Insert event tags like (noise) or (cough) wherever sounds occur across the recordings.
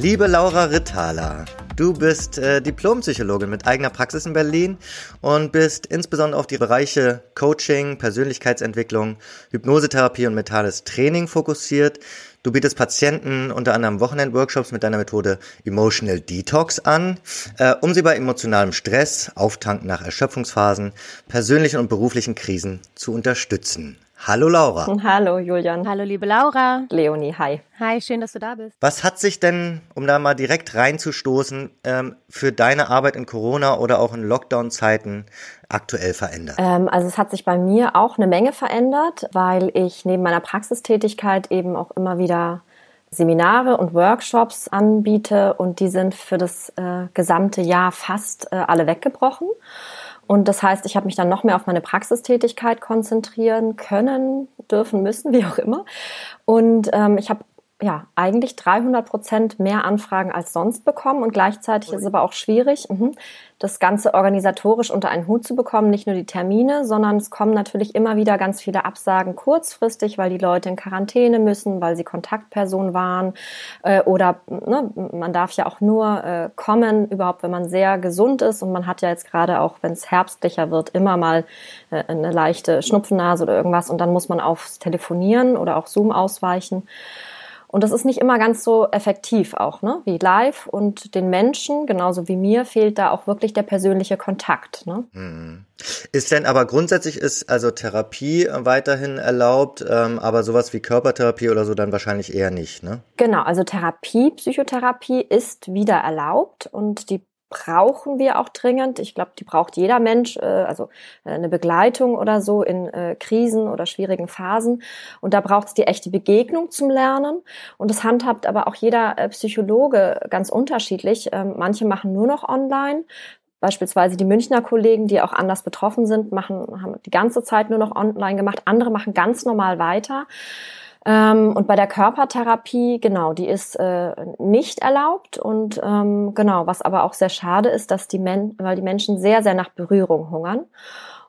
Liebe Laura Ritthaler, du bist äh, Diplompsychologin mit eigener Praxis in Berlin und bist insbesondere auf die Bereiche Coaching, Persönlichkeitsentwicklung, Hypnosetherapie und mentales Training fokussiert. Du bietest Patienten unter anderem Wochenend-Workshops mit deiner Methode Emotional Detox an, äh, um sie bei emotionalem Stress, Auftanken nach Erschöpfungsphasen, persönlichen und beruflichen Krisen zu unterstützen. Hallo Laura. Hallo Julian. Hallo liebe Laura. Leonie, hi. Hi, schön, dass du da bist. Was hat sich denn, um da mal direkt reinzustoßen, ähm, für deine Arbeit in Corona oder auch in Lockdown-Zeiten aktuell verändert? Ähm, also es hat sich bei mir auch eine Menge verändert, weil ich neben meiner Praxistätigkeit eben auch immer wieder Seminare und Workshops anbiete und die sind für das äh, gesamte Jahr fast äh, alle weggebrochen. Und das heißt, ich habe mich dann noch mehr auf meine Praxistätigkeit konzentrieren können, dürfen, müssen, (laughs) wie auch immer. Und ähm, ich habe ja, eigentlich 300 Prozent mehr Anfragen als sonst bekommen und gleichzeitig ist es aber auch schwierig, mhm, das Ganze organisatorisch unter einen Hut zu bekommen. Nicht nur die Termine, sondern es kommen natürlich immer wieder ganz viele Absagen kurzfristig, weil die Leute in Quarantäne müssen, weil sie Kontaktperson waren äh, oder ne, man darf ja auch nur äh, kommen, überhaupt wenn man sehr gesund ist und man hat ja jetzt gerade auch, wenn es herbstlicher wird, immer mal äh, eine leichte Schnupfennase oder irgendwas und dann muss man aufs Telefonieren oder auch Zoom ausweichen. Und das ist nicht immer ganz so effektiv auch, ne? wie live. Und den Menschen, genauso wie mir, fehlt da auch wirklich der persönliche Kontakt. Ne? Mhm. Ist denn aber grundsätzlich ist also Therapie weiterhin erlaubt, ähm, aber sowas wie Körpertherapie oder so dann wahrscheinlich eher nicht, ne? Genau, also Therapie, Psychotherapie ist wieder erlaubt und die brauchen wir auch dringend. Ich glaube, die braucht jeder Mensch, äh, also äh, eine Begleitung oder so in äh, Krisen oder schwierigen Phasen. Und da braucht es die echte Begegnung zum Lernen. Und das handhabt aber auch jeder äh, Psychologe ganz unterschiedlich. Ähm, manche machen nur noch online. Beispielsweise die Münchner Kollegen, die auch anders betroffen sind, machen, haben die ganze Zeit nur noch online gemacht. Andere machen ganz normal weiter. Ähm, und bei der Körpertherapie, genau, die ist äh, nicht erlaubt und ähm, genau, was aber auch sehr schade ist, dass die Men weil die Menschen sehr, sehr nach Berührung hungern.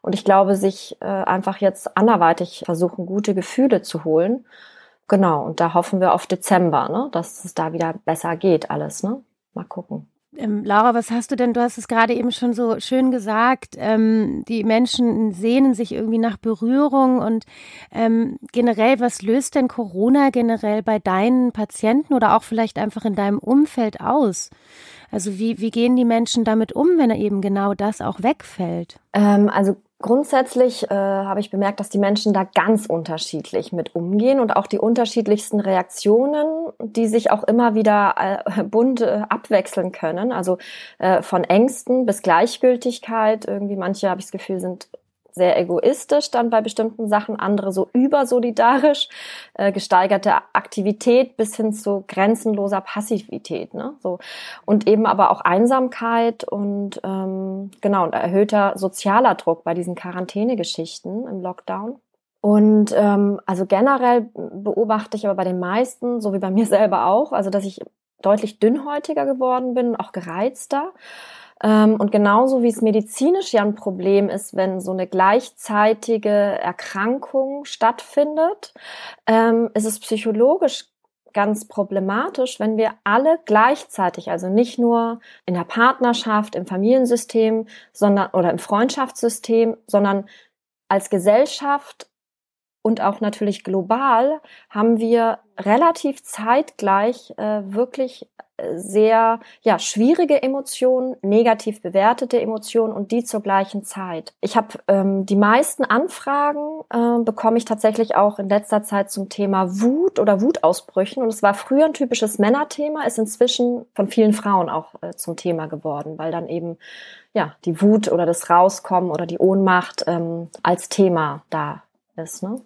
Und ich glaube, sich äh, einfach jetzt anderweitig versuchen, gute Gefühle zu holen. Genau, und da hoffen wir auf Dezember, ne, dass es da wieder besser geht, alles, ne? Mal gucken. Ähm, Laura, was hast du denn? Du hast es gerade eben schon so schön gesagt. Ähm, die Menschen sehnen sich irgendwie nach Berührung und ähm, generell, was löst denn Corona generell bei deinen Patienten oder auch vielleicht einfach in deinem Umfeld aus? Also wie, wie gehen die Menschen damit um, wenn eben genau das auch wegfällt? Ähm, also Grundsätzlich äh, habe ich bemerkt, dass die Menschen da ganz unterschiedlich mit umgehen und auch die unterschiedlichsten Reaktionen, die sich auch immer wieder äh, bunt äh, abwechseln können. Also äh, von Ängsten bis Gleichgültigkeit. Irgendwie manche, habe ich das Gefühl, sind sehr egoistisch dann bei bestimmten Sachen, andere so übersolidarisch, äh, gesteigerte Aktivität bis hin zu grenzenloser Passivität, ne? So und eben aber auch Einsamkeit und ähm, genau und erhöhter sozialer Druck bei diesen Quarantänegeschichten im Lockdown. Und ähm, also generell beobachte ich aber bei den meisten, so wie bei mir selber auch, also dass ich deutlich dünnhäutiger geworden bin, auch gereizter. Ähm, und genauso wie es medizinisch ja ein Problem ist, wenn so eine gleichzeitige Erkrankung stattfindet, ähm, ist es psychologisch ganz problematisch, wenn wir alle gleichzeitig, also nicht nur in der Partnerschaft, im Familiensystem, sondern oder im Freundschaftssystem, sondern als Gesellschaft und auch natürlich global haben wir relativ zeitgleich äh, wirklich sehr ja, schwierige Emotionen, negativ bewertete Emotionen und die zur gleichen Zeit. Ich habe ähm, die meisten Anfragen äh, bekomme ich tatsächlich auch in letzter Zeit zum Thema Wut oder Wutausbrüchen und es war früher ein typisches Männerthema, ist inzwischen von vielen Frauen auch äh, zum Thema geworden, weil dann eben ja die Wut oder das Rauskommen oder die Ohnmacht ähm, als Thema da ist. Ne?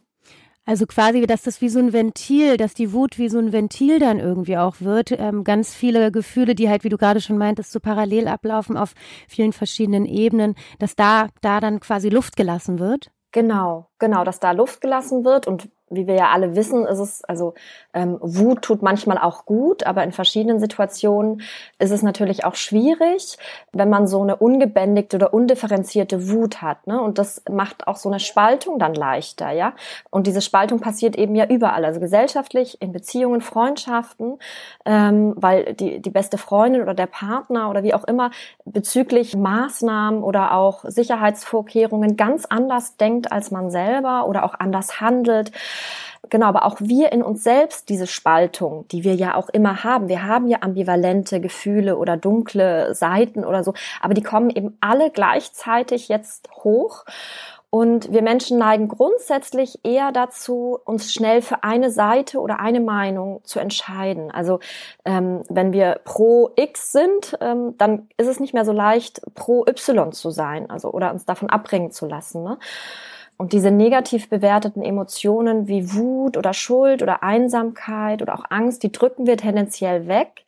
Also quasi, dass das wie so ein Ventil, dass die Wut wie so ein Ventil dann irgendwie auch wird. Ähm, ganz viele Gefühle, die halt, wie du gerade schon meintest, so parallel ablaufen auf vielen verschiedenen Ebenen, dass da, da dann quasi Luft gelassen wird. Genau, genau, dass da Luft gelassen wird und wie wir ja alle wissen, ist es, also ähm, Wut tut manchmal auch gut, aber in verschiedenen Situationen ist es natürlich auch schwierig, wenn man so eine ungebändigte oder undifferenzierte Wut hat. Ne? Und das macht auch so eine Spaltung dann leichter, ja. Und diese Spaltung passiert eben ja überall, also gesellschaftlich, in Beziehungen, Freundschaften, ähm, weil die, die beste Freundin oder der Partner oder wie auch immer bezüglich Maßnahmen oder auch Sicherheitsvorkehrungen ganz anders denkt als man selber oder auch anders handelt. Genau, aber auch wir in uns selbst diese Spaltung, die wir ja auch immer haben. Wir haben ja ambivalente Gefühle oder dunkle Seiten oder so, aber die kommen eben alle gleichzeitig jetzt hoch. Und wir Menschen neigen grundsätzlich eher dazu, uns schnell für eine Seite oder eine Meinung zu entscheiden. Also ähm, wenn wir pro X sind, ähm, dann ist es nicht mehr so leicht, pro Y zu sein, also oder uns davon abbringen zu lassen. Ne? Und diese negativ bewerteten Emotionen wie Wut oder Schuld oder Einsamkeit oder auch Angst, die drücken wir tendenziell weg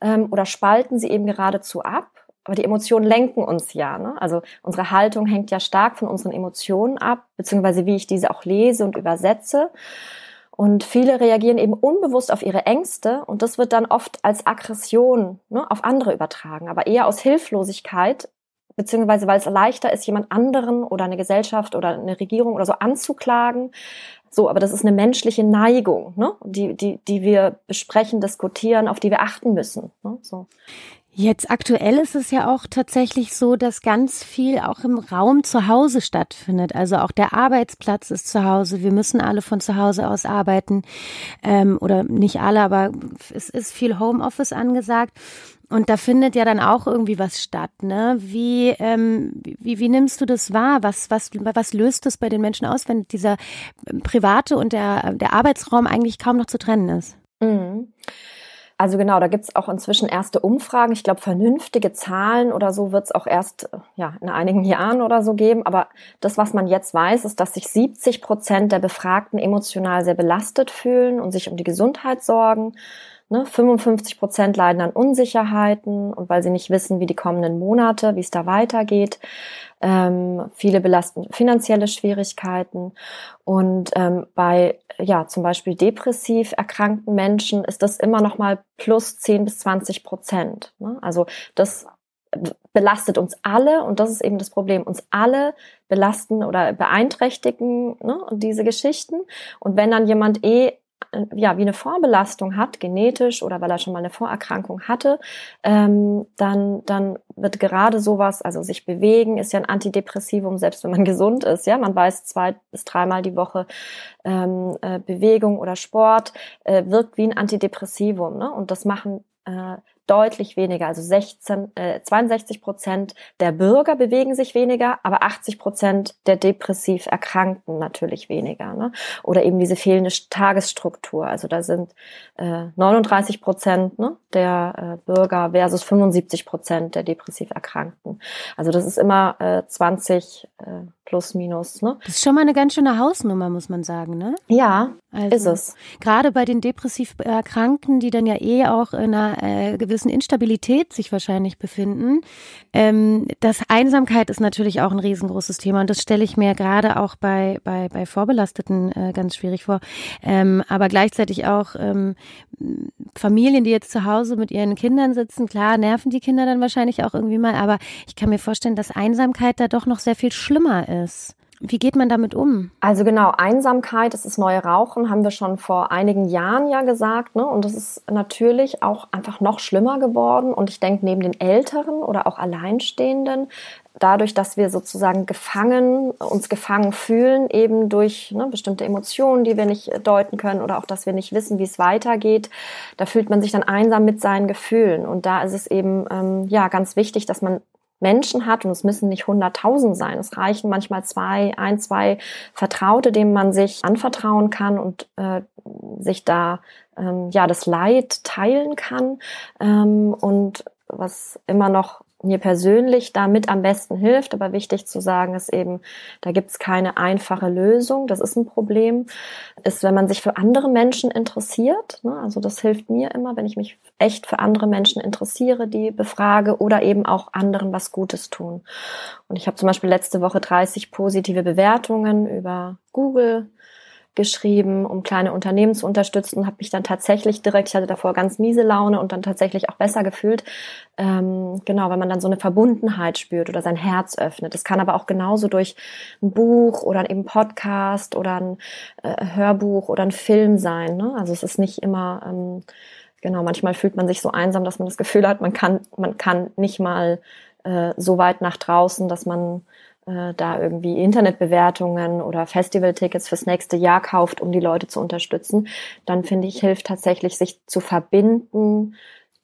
ähm, oder spalten sie eben geradezu ab. Aber die Emotionen lenken uns ja. Ne? Also unsere Haltung hängt ja stark von unseren Emotionen ab, beziehungsweise wie ich diese auch lese und übersetze. Und viele reagieren eben unbewusst auf ihre Ängste und das wird dann oft als Aggression ne, auf andere übertragen, aber eher aus Hilflosigkeit beziehungsweise weil es leichter ist, jemand anderen oder eine Gesellschaft oder eine Regierung oder so anzuklagen. So, aber das ist eine menschliche Neigung, ne? die, die, die wir besprechen, diskutieren, auf die wir achten müssen. Ne? So. Jetzt aktuell ist es ja auch tatsächlich so, dass ganz viel auch im Raum zu Hause stattfindet. Also auch der Arbeitsplatz ist zu Hause. Wir müssen alle von zu Hause aus arbeiten. Ähm, oder nicht alle, aber es ist viel Homeoffice angesagt. Und da findet ja dann auch irgendwie was statt, ne? Wie, ähm, wie, wie nimmst du das wahr? Was, was, was löst das bei den Menschen aus, wenn dieser private und der, der Arbeitsraum eigentlich kaum noch zu trennen ist? Mhm. Also genau, da gibt's auch inzwischen erste Umfragen. Ich glaube, vernünftige Zahlen oder so wird's auch erst ja, in einigen Jahren oder so geben. Aber das, was man jetzt weiß, ist, dass sich 70 Prozent der Befragten emotional sehr belastet fühlen und sich um die Gesundheit sorgen. Ne, 55 Prozent leiden an Unsicherheiten und weil sie nicht wissen, wie die kommenden Monate, wie es da weitergeht. Ähm, viele belasten finanzielle Schwierigkeiten und ähm, bei ja zum Beispiel depressiv erkrankten Menschen ist das immer noch mal plus 10 bis 20 Prozent. Ne? Also das belastet uns alle und das ist eben das Problem. Uns alle belasten oder beeinträchtigen ne, diese Geschichten. Und wenn dann jemand eh ja, wie eine Vorbelastung hat, genetisch oder weil er schon mal eine Vorerkrankung hatte, ähm, dann, dann wird gerade sowas, also sich bewegen, ist ja ein Antidepressivum, selbst wenn man (laughs) gesund ist. Ja, man weiß zwei bis dreimal die Woche ähm, äh, Bewegung oder Sport äh, wirkt wie ein Antidepressivum. Ne? Und das machen äh, deutlich weniger. Also 16, äh, 62 Prozent der Bürger bewegen sich weniger, aber 80 Prozent der depressiv Erkrankten natürlich weniger. Ne? Oder eben diese fehlende Tagesstruktur. Also da sind äh, 39 Prozent ne, der äh, Bürger versus 75 Prozent der depressiv Erkrankten. Also das ist immer äh, 20 äh, plus minus. Ne? Das ist schon mal eine ganz schöne Hausnummer, muss man sagen, ne? Ja, also, ist es. Gerade bei den depressiv Erkrankten, die dann ja eh auch in einer äh, gewissen Instabilität sich wahrscheinlich befinden. Ähm, das Einsamkeit ist natürlich auch ein riesengroßes Thema und das stelle ich mir gerade auch bei, bei, bei Vorbelasteten äh, ganz schwierig vor. Ähm, aber gleichzeitig auch ähm, Familien, die jetzt zu Hause mit ihren Kindern sitzen, klar, nerven die Kinder dann wahrscheinlich auch irgendwie mal, aber ich kann mir vorstellen, dass Einsamkeit da doch noch sehr viel schlimmer ist. Wie geht man damit um? Also genau, Einsamkeit, das ist neue Rauchen, haben wir schon vor einigen Jahren ja gesagt. Ne? Und das ist natürlich auch einfach noch schlimmer geworden. Und ich denke, neben den Älteren oder auch Alleinstehenden, dadurch, dass wir sozusagen gefangen, uns gefangen fühlen, eben durch ne, bestimmte Emotionen, die wir nicht deuten können oder auch, dass wir nicht wissen, wie es weitergeht, da fühlt man sich dann einsam mit seinen Gefühlen. Und da ist es eben ähm, ja ganz wichtig, dass man Menschen hat, und es müssen nicht hunderttausend sein, es reichen manchmal zwei, ein, zwei Vertraute, denen man sich anvertrauen kann und äh, sich da ähm, ja das Leid teilen kann. Ähm, und was immer noch mir persönlich damit am besten hilft, aber wichtig zu sagen ist eben, da gibt's keine einfache Lösung. Das ist ein Problem. Ist, wenn man sich für andere Menschen interessiert. Ne? Also das hilft mir immer, wenn ich mich echt für andere Menschen interessiere, die befrage oder eben auch anderen was Gutes tun. Und ich habe zum Beispiel letzte Woche 30 positive Bewertungen über Google geschrieben, um kleine Unternehmen zu unterstützen, habe mich dann tatsächlich direkt, ich hatte davor ganz miese Laune und dann tatsächlich auch besser gefühlt. Ähm, genau, wenn man dann so eine Verbundenheit spürt oder sein Herz öffnet. Das kann aber auch genauso durch ein Buch oder eben Podcast oder ein äh, Hörbuch oder ein Film sein. Ne? Also es ist nicht immer ähm, genau, manchmal fühlt man sich so einsam, dass man das Gefühl hat, man kann, man kann nicht mal äh, so weit nach draußen, dass man äh, da irgendwie Internetbewertungen oder Festivaltickets fürs nächste Jahr kauft, um die Leute zu unterstützen, dann finde ich, hilft tatsächlich, sich zu verbinden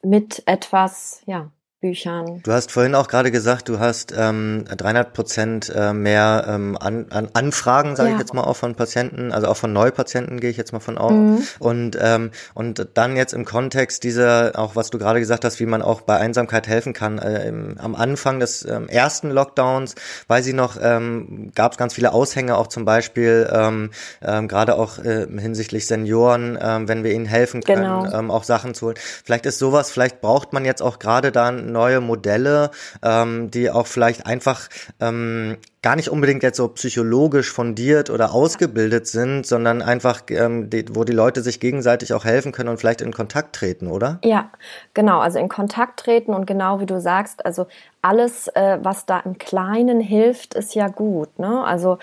mit etwas, ja, Büchern. Du hast vorhin auch gerade gesagt, du hast ähm, 300 Prozent äh, mehr ähm, an, an Anfragen, sage ja. ich jetzt mal auch von Patienten, also auch von Neupatienten gehe ich jetzt mal von aus. Mhm. Und ähm, und dann jetzt im Kontext dieser, auch was du gerade gesagt hast, wie man auch bei Einsamkeit helfen kann. Äh, im, am Anfang des ähm, ersten Lockdowns, weiß ich noch, ähm, gab es ganz viele Aushänge, auch zum Beispiel ähm, ähm, gerade auch äh, hinsichtlich Senioren, ähm, wenn wir ihnen helfen können, genau. ähm, auch Sachen zu holen. Vielleicht ist sowas, vielleicht braucht man jetzt auch gerade dann neue Modelle, ähm, die auch vielleicht einfach ähm, gar nicht unbedingt jetzt so psychologisch fundiert oder ausgebildet sind, sondern einfach, ähm, die, wo die Leute sich gegenseitig auch helfen können und vielleicht in Kontakt treten, oder? Ja, genau, also in Kontakt treten und genau wie du sagst, also alles, äh, was da im Kleinen hilft, ist ja gut. Ne? Also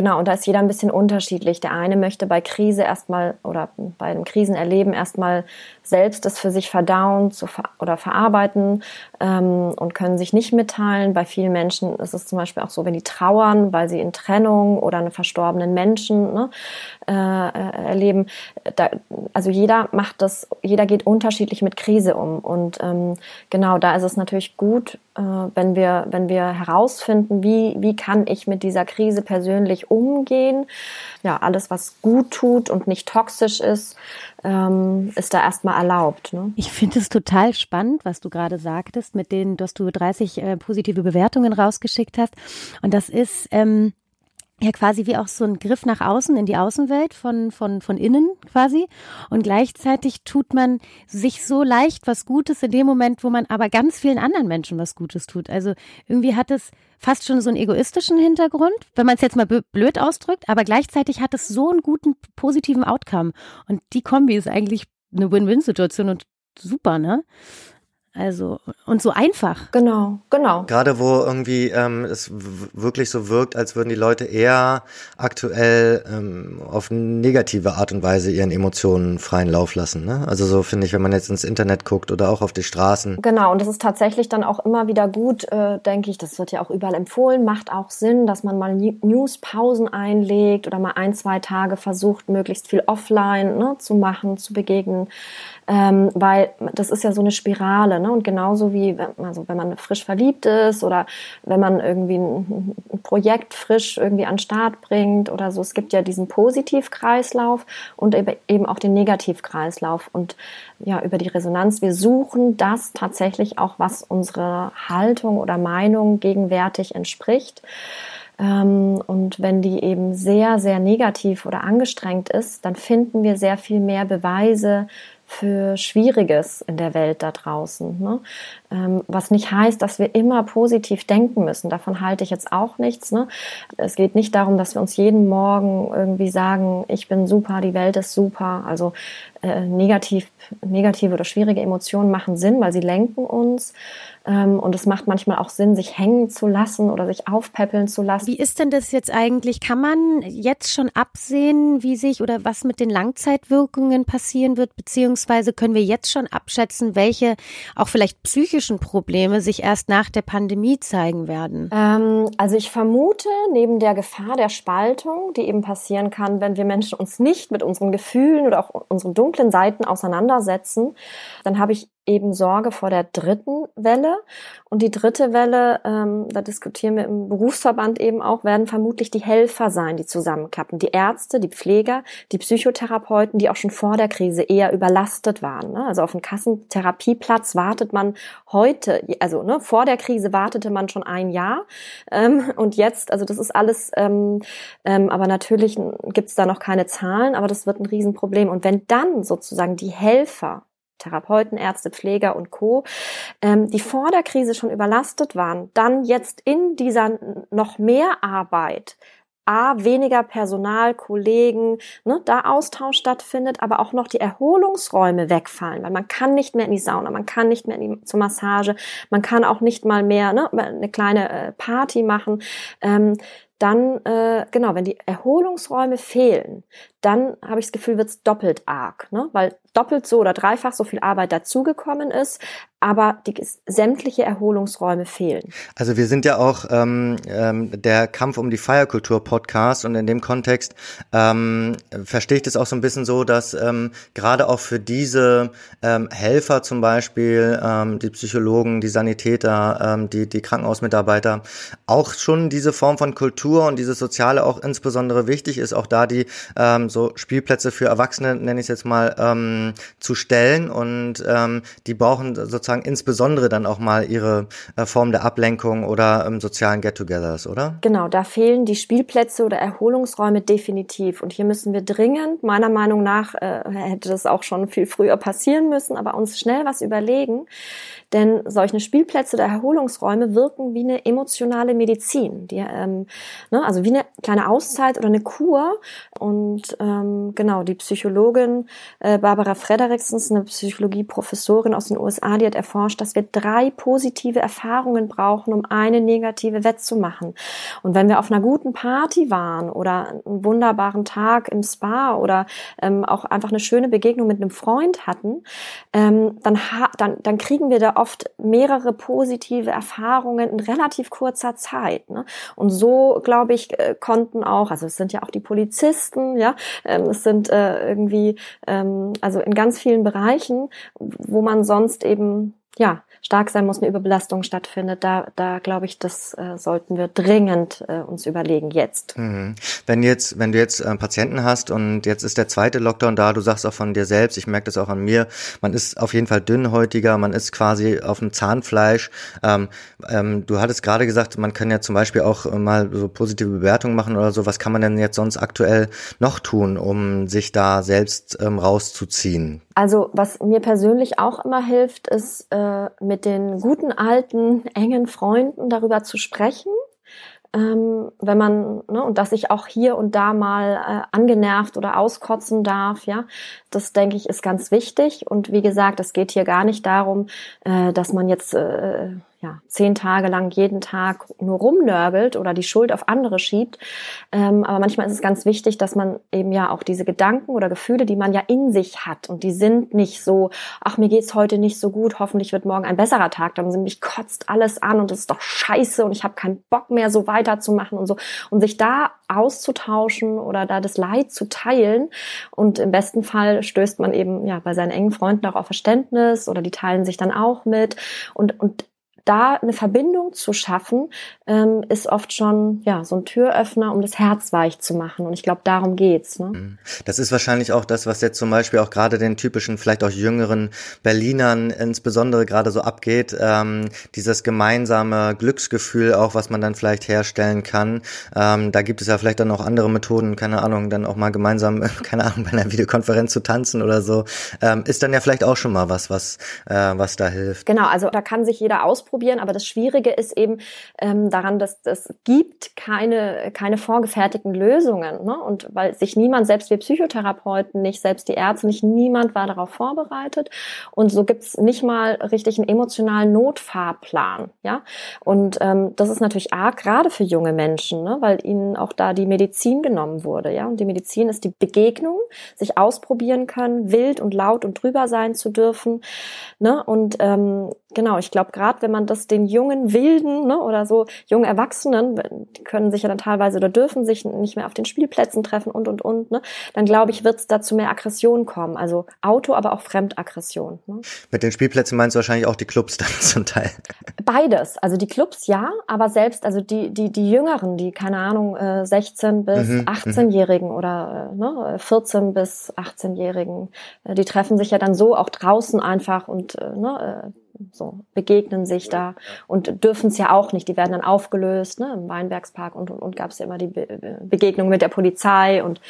Genau, und da ist jeder ein bisschen unterschiedlich. Der eine möchte bei Krise erstmal oder bei einem Krisenerleben erstmal selbst das für sich verdauen ver oder verarbeiten ähm, und können sich nicht mitteilen. Bei vielen Menschen ist es zum Beispiel auch so, wenn die trauern, weil sie in Trennung oder einen verstorbenen Menschen ne, äh, äh erleben. Da, also jeder macht das, jeder geht unterschiedlich mit Krise um. Und ähm, genau, da ist es natürlich gut, äh, wenn wir, wenn wir herausfinden, wie, wie kann ich mit dieser Krise persönlich umgehen. Ja, alles, was gut tut und nicht toxisch ist, ähm, ist da erstmal erlaubt. Ne? Ich finde es total spannend, was du gerade sagtest, mit denen, dass du 30 äh, positive Bewertungen rausgeschickt hast. Und das ist, ähm, ja quasi wie auch so ein Griff nach außen in die Außenwelt von, von, von innen quasi. Und gleichzeitig tut man sich so leicht was Gutes in dem Moment, wo man aber ganz vielen anderen Menschen was Gutes tut. Also irgendwie hat es fast schon so einen egoistischen Hintergrund, wenn man es jetzt mal blöd ausdrückt, aber gleichzeitig hat es so einen guten, positiven Outcome. Und die Kombi ist eigentlich eine Win-Win-Situation und super, ne? Also und so einfach. Genau, genau. Gerade wo irgendwie ähm, es wirklich so wirkt, als würden die Leute eher aktuell ähm, auf negative Art und Weise ihren Emotionen freien Lauf lassen. Ne? Also so finde ich, wenn man jetzt ins Internet guckt oder auch auf die Straßen. Genau, und das ist tatsächlich dann auch immer wieder gut, äh, denke ich. Das wird ja auch überall empfohlen, macht auch Sinn, dass man mal Newspausen einlegt oder mal ein, zwei Tage versucht, möglichst viel offline ne, zu machen, zu begegnen ähm, weil das ist ja so eine Spirale, ne? Und genauso wie, also wenn man frisch verliebt ist oder wenn man irgendwie ein, ein Projekt frisch irgendwie an Start bringt oder so, es gibt ja diesen Positivkreislauf und eben auch den Negativkreislauf und ja, über die Resonanz. Wir suchen das tatsächlich auch, was unsere Haltung oder Meinung gegenwärtig entspricht. Ähm, und wenn die eben sehr, sehr negativ oder angestrengt ist, dann finden wir sehr viel mehr Beweise für Schwieriges in der Welt da draußen. Ne? Ähm, was nicht heißt, dass wir immer positiv denken müssen. Davon halte ich jetzt auch nichts. Ne? Es geht nicht darum, dass wir uns jeden Morgen irgendwie sagen, ich bin super, die Welt ist super. Also äh, negativ, negative oder schwierige Emotionen machen Sinn, weil sie lenken uns. Ähm, und es macht manchmal auch Sinn, sich hängen zu lassen oder sich aufpäppeln zu lassen. Wie ist denn das jetzt eigentlich? Kann man jetzt schon absehen, wie sich oder was mit den Langzeitwirkungen passieren wird? Beziehungsweise können wir jetzt schon abschätzen, welche auch vielleicht psychischen Probleme sich erst nach der Pandemie zeigen werden? Ähm, also ich vermute, neben der Gefahr der Spaltung, die eben passieren kann, wenn wir Menschen uns nicht mit unseren Gefühlen oder auch unseren dunklen Seiten auseinandersetzen, dann habe ich eben Sorge vor der dritten Welle. Und die dritte Welle, ähm, da diskutieren wir im Berufsverband eben auch, werden vermutlich die Helfer sein, die zusammenklappen. Die Ärzte, die Pfleger, die Psychotherapeuten, die auch schon vor der Krise eher überlastet waren. Ne? Also auf einen Kassentherapieplatz wartet man heute, also ne, vor der Krise wartete man schon ein Jahr. Ähm, und jetzt, also das ist alles, ähm, ähm, aber natürlich gibt es da noch keine Zahlen, aber das wird ein Riesenproblem. Und wenn dann sozusagen die Helfer Therapeuten, Ärzte, Pfleger und Co., ähm, die vor der Krise schon überlastet waren, dann jetzt in dieser noch mehr Arbeit A, weniger Personal, Kollegen, ne, da Austausch stattfindet, aber auch noch die Erholungsräume wegfallen, weil man kann nicht mehr in die Sauna, man kann nicht mehr in die, zur Massage, man kann auch nicht mal mehr ne, eine kleine äh, Party machen. Ähm, dann, äh, genau, wenn die Erholungsräume fehlen, dann habe ich das Gefühl, wird es doppelt arg, ne? weil doppelt so oder dreifach so viel Arbeit dazugekommen ist, aber die sämtliche Erholungsräume fehlen. Also wir sind ja auch ähm, ähm, der Kampf um die Feierkultur Podcast und in dem Kontext ähm, verstehe ich das auch so ein bisschen so, dass ähm, gerade auch für diese ähm, Helfer zum Beispiel, ähm, die Psychologen, die Sanitäter, ähm, die, die Krankenhausmitarbeiter, auch schon diese Form von Kultur und dieses Soziale auch insbesondere wichtig ist, auch da die ähm, so Spielplätze für Erwachsene, nenne ich es jetzt mal, ähm, zu stellen und ähm, die brauchen sozusagen sozusagen insbesondere dann auch mal ihre äh, Form der Ablenkung oder ähm, sozialen Get-togethers, oder? Genau, da fehlen die Spielplätze oder Erholungsräume definitiv. Und hier müssen wir dringend, meiner Meinung nach, äh, hätte das auch schon viel früher passieren müssen, aber uns schnell was überlegen. Denn solche Spielplätze oder Erholungsräume wirken wie eine emotionale Medizin. Die, ähm, ne, also wie eine kleine Auszeit oder eine Kur. Und ähm, genau, die Psychologin äh, Barbara Frederiksons, eine Psychologieprofessorin aus den USA, die hat erforscht, dass wir drei positive Erfahrungen brauchen, um eine negative wettzumachen. Und wenn wir auf einer guten Party waren oder einen wunderbaren Tag im Spa oder ähm, auch einfach eine schöne Begegnung mit einem Freund hatten, ähm, dann, dann, dann kriegen wir da oft mehrere positive Erfahrungen in relativ kurzer Zeit. Ne? Und so, glaube ich, äh, konnten auch, also es sind ja auch die Polizisten, ja, ähm, es sind äh, irgendwie, ähm, also in ganz vielen Bereichen, wo man sonst eben ja, stark sein muss, eine Überbelastung stattfindet, da, da glaube ich, das äh, sollten wir dringend äh, uns überlegen jetzt. Mhm. Wenn jetzt, wenn du jetzt äh, Patienten hast und jetzt ist der zweite Lockdown da, du sagst auch von dir selbst, ich merke das auch an mir, man ist auf jeden Fall dünnhäutiger, man ist quasi auf dem Zahnfleisch. Ähm, ähm, du hattest gerade gesagt, man kann ja zum Beispiel auch mal so positive Bewertungen machen oder so. Was kann man denn jetzt sonst aktuell noch tun, um sich da selbst ähm, rauszuziehen? Also was mir persönlich auch immer hilft, ist äh, mit den guten alten engen Freunden darüber zu sprechen. Ähm, wenn man ne, und dass ich auch hier und da mal äh, angenervt oder auskotzen darf, ja, das denke ich ist ganz wichtig. Und wie gesagt, es geht hier gar nicht darum, äh, dass man jetzt äh, ja, zehn Tage lang jeden Tag nur rumnörgelt oder die Schuld auf andere schiebt. Ähm, aber manchmal ist es ganz wichtig, dass man eben ja auch diese Gedanken oder Gefühle, die man ja in sich hat und die sind nicht so, ach, mir geht's heute nicht so gut, hoffentlich wird morgen ein besserer Tag, dann sind mich kotzt alles an und es ist doch scheiße und ich habe keinen Bock mehr, so weiterzumachen und so. Und sich da auszutauschen oder da das Leid zu teilen. Und im besten Fall stößt man eben ja bei seinen engen Freunden auch auf Verständnis oder die teilen sich dann auch mit. Und, und da eine Verbindung zu schaffen, ähm, ist oft schon ja so ein Türöffner, um das Herz weich zu machen. Und ich glaube, darum geht's. Ne? Mhm. Das ist wahrscheinlich auch das, was jetzt zum Beispiel auch gerade den typischen, vielleicht auch jüngeren Berlinern insbesondere gerade so abgeht. Ähm, dieses gemeinsame Glücksgefühl auch, was man dann vielleicht herstellen kann. Ähm, da gibt es ja vielleicht dann auch andere Methoden, keine Ahnung, dann auch mal gemeinsam, (laughs) keine Ahnung, bei einer Videokonferenz zu tanzen oder so. Ähm, ist dann ja vielleicht auch schon mal was, was, äh, was da hilft. Genau, also da kann sich jeder ausprobieren ausprobieren. Aber das Schwierige ist eben ähm, daran, dass es gibt keine, keine vorgefertigten Lösungen. Ne? Und weil sich niemand, selbst wir Psychotherapeuten nicht, selbst die Ärzte nicht, niemand war darauf vorbereitet. Und so gibt's nicht mal richtig einen emotionalen Notfahrplan. Ja? Und ähm, das ist natürlich arg, gerade für junge Menschen, ne? weil ihnen auch da die Medizin genommen wurde. Ja? Und die Medizin ist die Begegnung, sich ausprobieren können, wild und laut und drüber sein zu dürfen. Ne? Und ähm, Genau, ich glaube, gerade wenn man das den jungen Wilden ne, oder so jungen Erwachsenen, die können sich ja dann teilweise oder dürfen sich nicht mehr auf den Spielplätzen treffen und und und, ne, dann glaube ich, wird es da zu mehr Aggression kommen. Also Auto, aber auch Fremdaggression. Ne? Mit den Spielplätzen meinst du wahrscheinlich auch die Clubs dann (laughs) zum Teil. Beides. Also die Clubs ja, aber selbst, also die, die, die Jüngeren, die, keine Ahnung, 16 bis mhm, 18-Jährigen mhm. oder ne, 14 bis 18-Jährigen, äh, die treffen sich ja dann so auch draußen einfach und äh, ne, so begegnen sich da und dürfen es ja auch nicht. Die werden dann aufgelöst, ne, im Weinbergspark und und, und gab es ja immer die Be Begegnung mit der Polizei und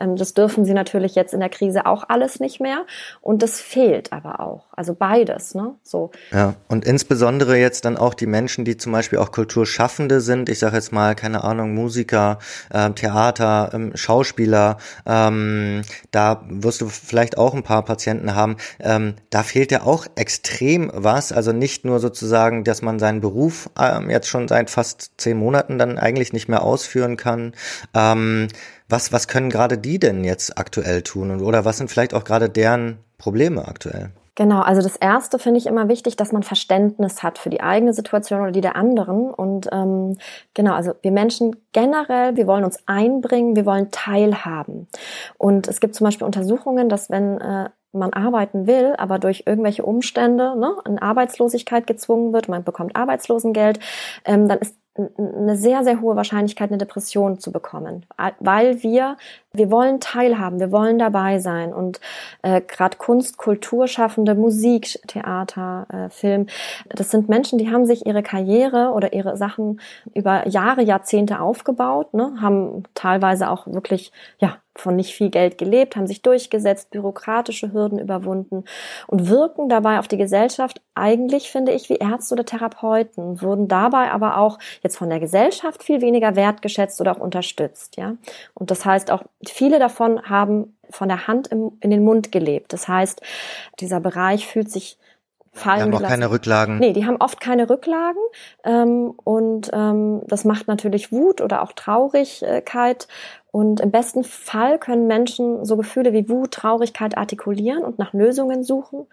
ähm, das dürfen sie natürlich jetzt in der Krise auch alles nicht mehr und das fehlt aber auch. Also beides, ne? So. Ja, und insbesondere jetzt dann auch die Menschen, die zum Beispiel auch Kulturschaffende sind. Ich sage jetzt mal, keine Ahnung, Musiker, äh, Theater, ähm, Schauspieler. Ähm, da wirst du vielleicht auch ein paar Patienten haben. Ähm, da fehlt ja auch extrem was was. Also nicht nur sozusagen, dass man seinen Beruf ähm, jetzt schon seit fast zehn Monaten dann eigentlich nicht mehr ausführen kann. Ähm, was, was können gerade die denn jetzt aktuell tun? Oder was sind vielleicht auch gerade deren Probleme aktuell? Genau, also das Erste finde ich immer wichtig, dass man Verständnis hat für die eigene Situation oder die der anderen. Und ähm, genau, also wir Menschen generell, wir wollen uns einbringen, wir wollen teilhaben. Und es gibt zum Beispiel Untersuchungen, dass wenn äh, man arbeiten will, aber durch irgendwelche Umstände ne, in Arbeitslosigkeit gezwungen wird, man bekommt Arbeitslosengeld, ähm, dann ist eine sehr, sehr hohe Wahrscheinlichkeit, eine Depression zu bekommen, weil wir, wir wollen teilhaben, wir wollen dabei sein. Und äh, gerade Kunst, Kulturschaffende, Musik, Theater, äh, Film, das sind Menschen, die haben sich ihre Karriere oder ihre Sachen über Jahre, Jahrzehnte aufgebaut, ne, haben teilweise auch wirklich, ja, von nicht viel Geld gelebt, haben sich durchgesetzt, bürokratische Hürden überwunden und wirken dabei auf die Gesellschaft eigentlich, finde ich, wie Ärzte oder Therapeuten, wurden dabei aber auch jetzt von der Gesellschaft viel weniger wertgeschätzt oder auch unterstützt, ja. Und das heißt auch, viele davon haben von der Hand im, in den Mund gelebt. Das heißt, dieser Bereich fühlt sich fallen die haben gelassen. auch keine Rücklagen. Nee, die haben oft keine Rücklagen ähm, und ähm, das macht natürlich Wut oder auch Traurigkeit und im besten Fall können Menschen so Gefühle wie Wut, Traurigkeit artikulieren und nach Lösungen suchen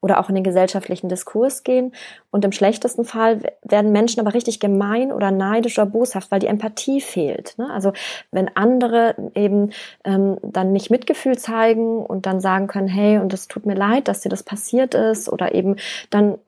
oder auch in den gesellschaftlichen Diskurs gehen. Und im schlechtesten Fall werden Menschen aber richtig gemein oder neidisch oder boshaft, weil die Empathie fehlt. Ne? Also wenn andere eben ähm, dann nicht Mitgefühl zeigen und dann sagen können, hey, und es tut mir leid, dass dir das passiert ist, oder eben dann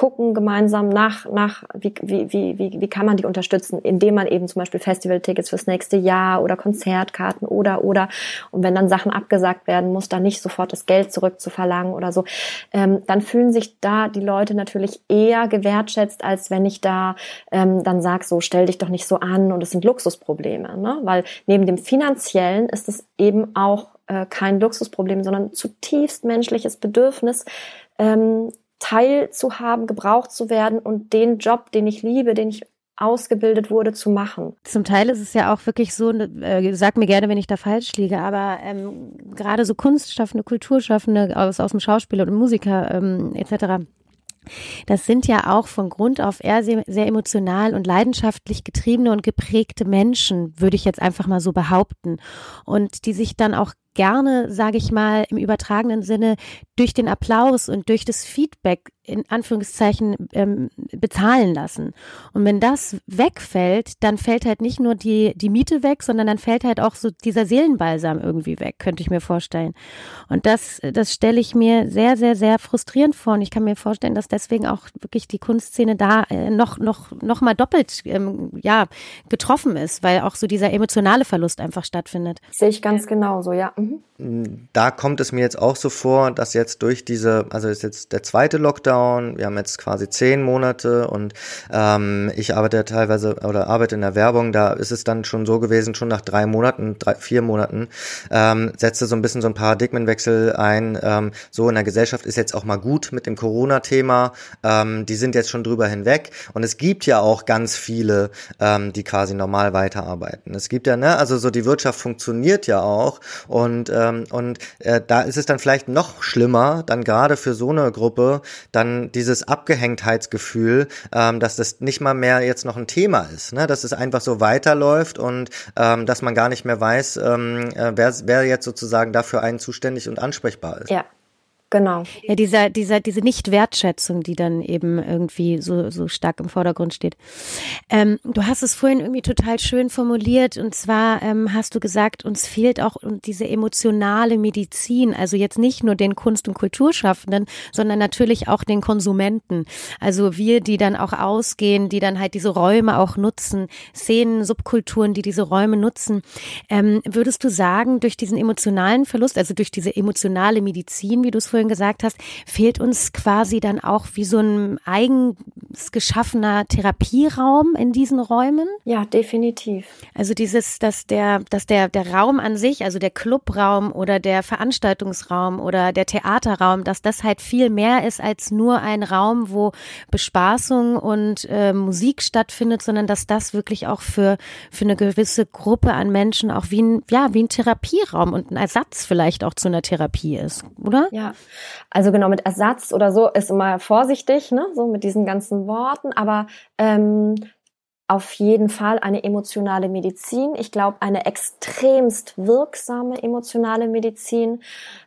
gucken gemeinsam nach, nach wie, wie, wie, wie, kann man die unterstützen, indem man eben zum Beispiel Festivaltickets fürs nächste Jahr oder Konzertkarten oder, oder, und wenn dann Sachen abgesagt werden muss, dann nicht sofort das Geld zurückzuverlangen oder so, ähm, dann fühlen sich da die Leute natürlich eher gewertschätzt, als wenn ich da ähm, dann sag so, stell dich doch nicht so an. Und es sind Luxusprobleme, ne? weil neben dem finanziellen ist es eben auch äh, kein Luxusproblem, sondern zutiefst menschliches Bedürfnis, ähm, teilzuhaben, gebraucht zu werden und den Job, den ich liebe, den ich ausgebildet wurde zu machen. Zum Teil ist es ja auch wirklich so, äh, sag mir gerne, wenn ich da falsch liege, aber ähm, gerade so Kunstschaffende, Kulturschaffende aus, aus dem Schauspieler und Musiker ähm, etc., das sind ja auch von Grund auf eher sehr, sehr, emotional und leidenschaftlich getriebene und geprägte Menschen, würde ich jetzt einfach mal so behaupten. Und die sich dann auch gerne, sage ich mal, im übertragenen Sinne durch den Applaus und durch das Feedback in Anführungszeichen ähm, bezahlen lassen. Und wenn das wegfällt, dann fällt halt nicht nur die, die Miete weg, sondern dann fällt halt auch so dieser Seelenbalsam irgendwie weg, könnte ich mir vorstellen. Und das, das stelle ich mir sehr, sehr, sehr frustrierend vor. Und ich kann mir vorstellen, dass deswegen auch wirklich die Kunstszene da äh, noch, noch, noch mal doppelt, ähm, ja, getroffen ist, weil auch so dieser emotionale Verlust einfach stattfindet. Sehe ich ganz genauso, ja. Mhm. Da kommt es mir jetzt auch so vor, dass jetzt durch diese, also ist jetzt der zweite Lockdown, wir haben jetzt quasi zehn Monate und ähm, ich arbeite teilweise oder arbeite in der Werbung, da ist es dann schon so gewesen, schon nach drei Monaten, drei, vier Monaten, ähm, setzte so ein bisschen so ein Paradigmenwechsel ein. Ähm, so in der Gesellschaft ist jetzt auch mal gut mit dem Corona-Thema, ähm, die sind jetzt schon drüber hinweg und es gibt ja auch ganz viele, ähm, die quasi normal weiterarbeiten. Es gibt ja, ne, also so die Wirtschaft funktioniert ja auch und ähm, ähm, und äh, da ist es dann vielleicht noch schlimmer, dann gerade für so eine Gruppe, dann dieses Abgehängtheitsgefühl, ähm, dass das nicht mal mehr jetzt noch ein Thema ist, ne? dass es einfach so weiterläuft und ähm, dass man gar nicht mehr weiß, ähm, äh, wer, wer jetzt sozusagen dafür einen zuständig und ansprechbar ist. Ja, Genau. Ja, dieser, dieser, diese Nicht-Wertschätzung, die dann eben irgendwie so, so stark im Vordergrund steht. Ähm, du hast es vorhin irgendwie total schön formuliert und zwar ähm, hast du gesagt, uns fehlt auch diese emotionale Medizin, also jetzt nicht nur den Kunst- und Kulturschaffenden, sondern natürlich auch den Konsumenten. Also wir, die dann auch ausgehen, die dann halt diese Räume auch nutzen, Szenen, Subkulturen, die diese Räume nutzen. Ähm, würdest du sagen, durch diesen emotionalen Verlust, also durch diese emotionale Medizin, wie du es vorhin vorhin gesagt hast, fehlt uns quasi dann auch wie so ein eigens geschaffener Therapieraum in diesen Räumen? Ja, definitiv. Also dieses, dass der, dass der, der Raum an sich, also der Clubraum oder der Veranstaltungsraum oder der Theaterraum, dass das halt viel mehr ist als nur ein Raum, wo Bespaßung und äh, Musik stattfindet, sondern dass das wirklich auch für, für eine gewisse Gruppe an Menschen auch wie ein, ja, wie ein Therapieraum und ein Ersatz vielleicht auch zu einer Therapie ist, oder? Ja, also genau mit Ersatz oder so ist immer vorsichtig, ne, so mit diesen ganzen Worten, aber ähm, auf jeden Fall eine emotionale Medizin. Ich glaube, eine extremst wirksame emotionale Medizin.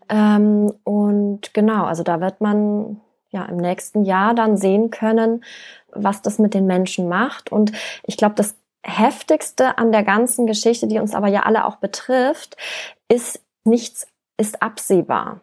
Ähm, und genau, also da wird man ja im nächsten Jahr dann sehen können, was das mit den Menschen macht. Und ich glaube, das heftigste an der ganzen Geschichte, die uns aber ja alle auch betrifft, ist nichts ist absehbar.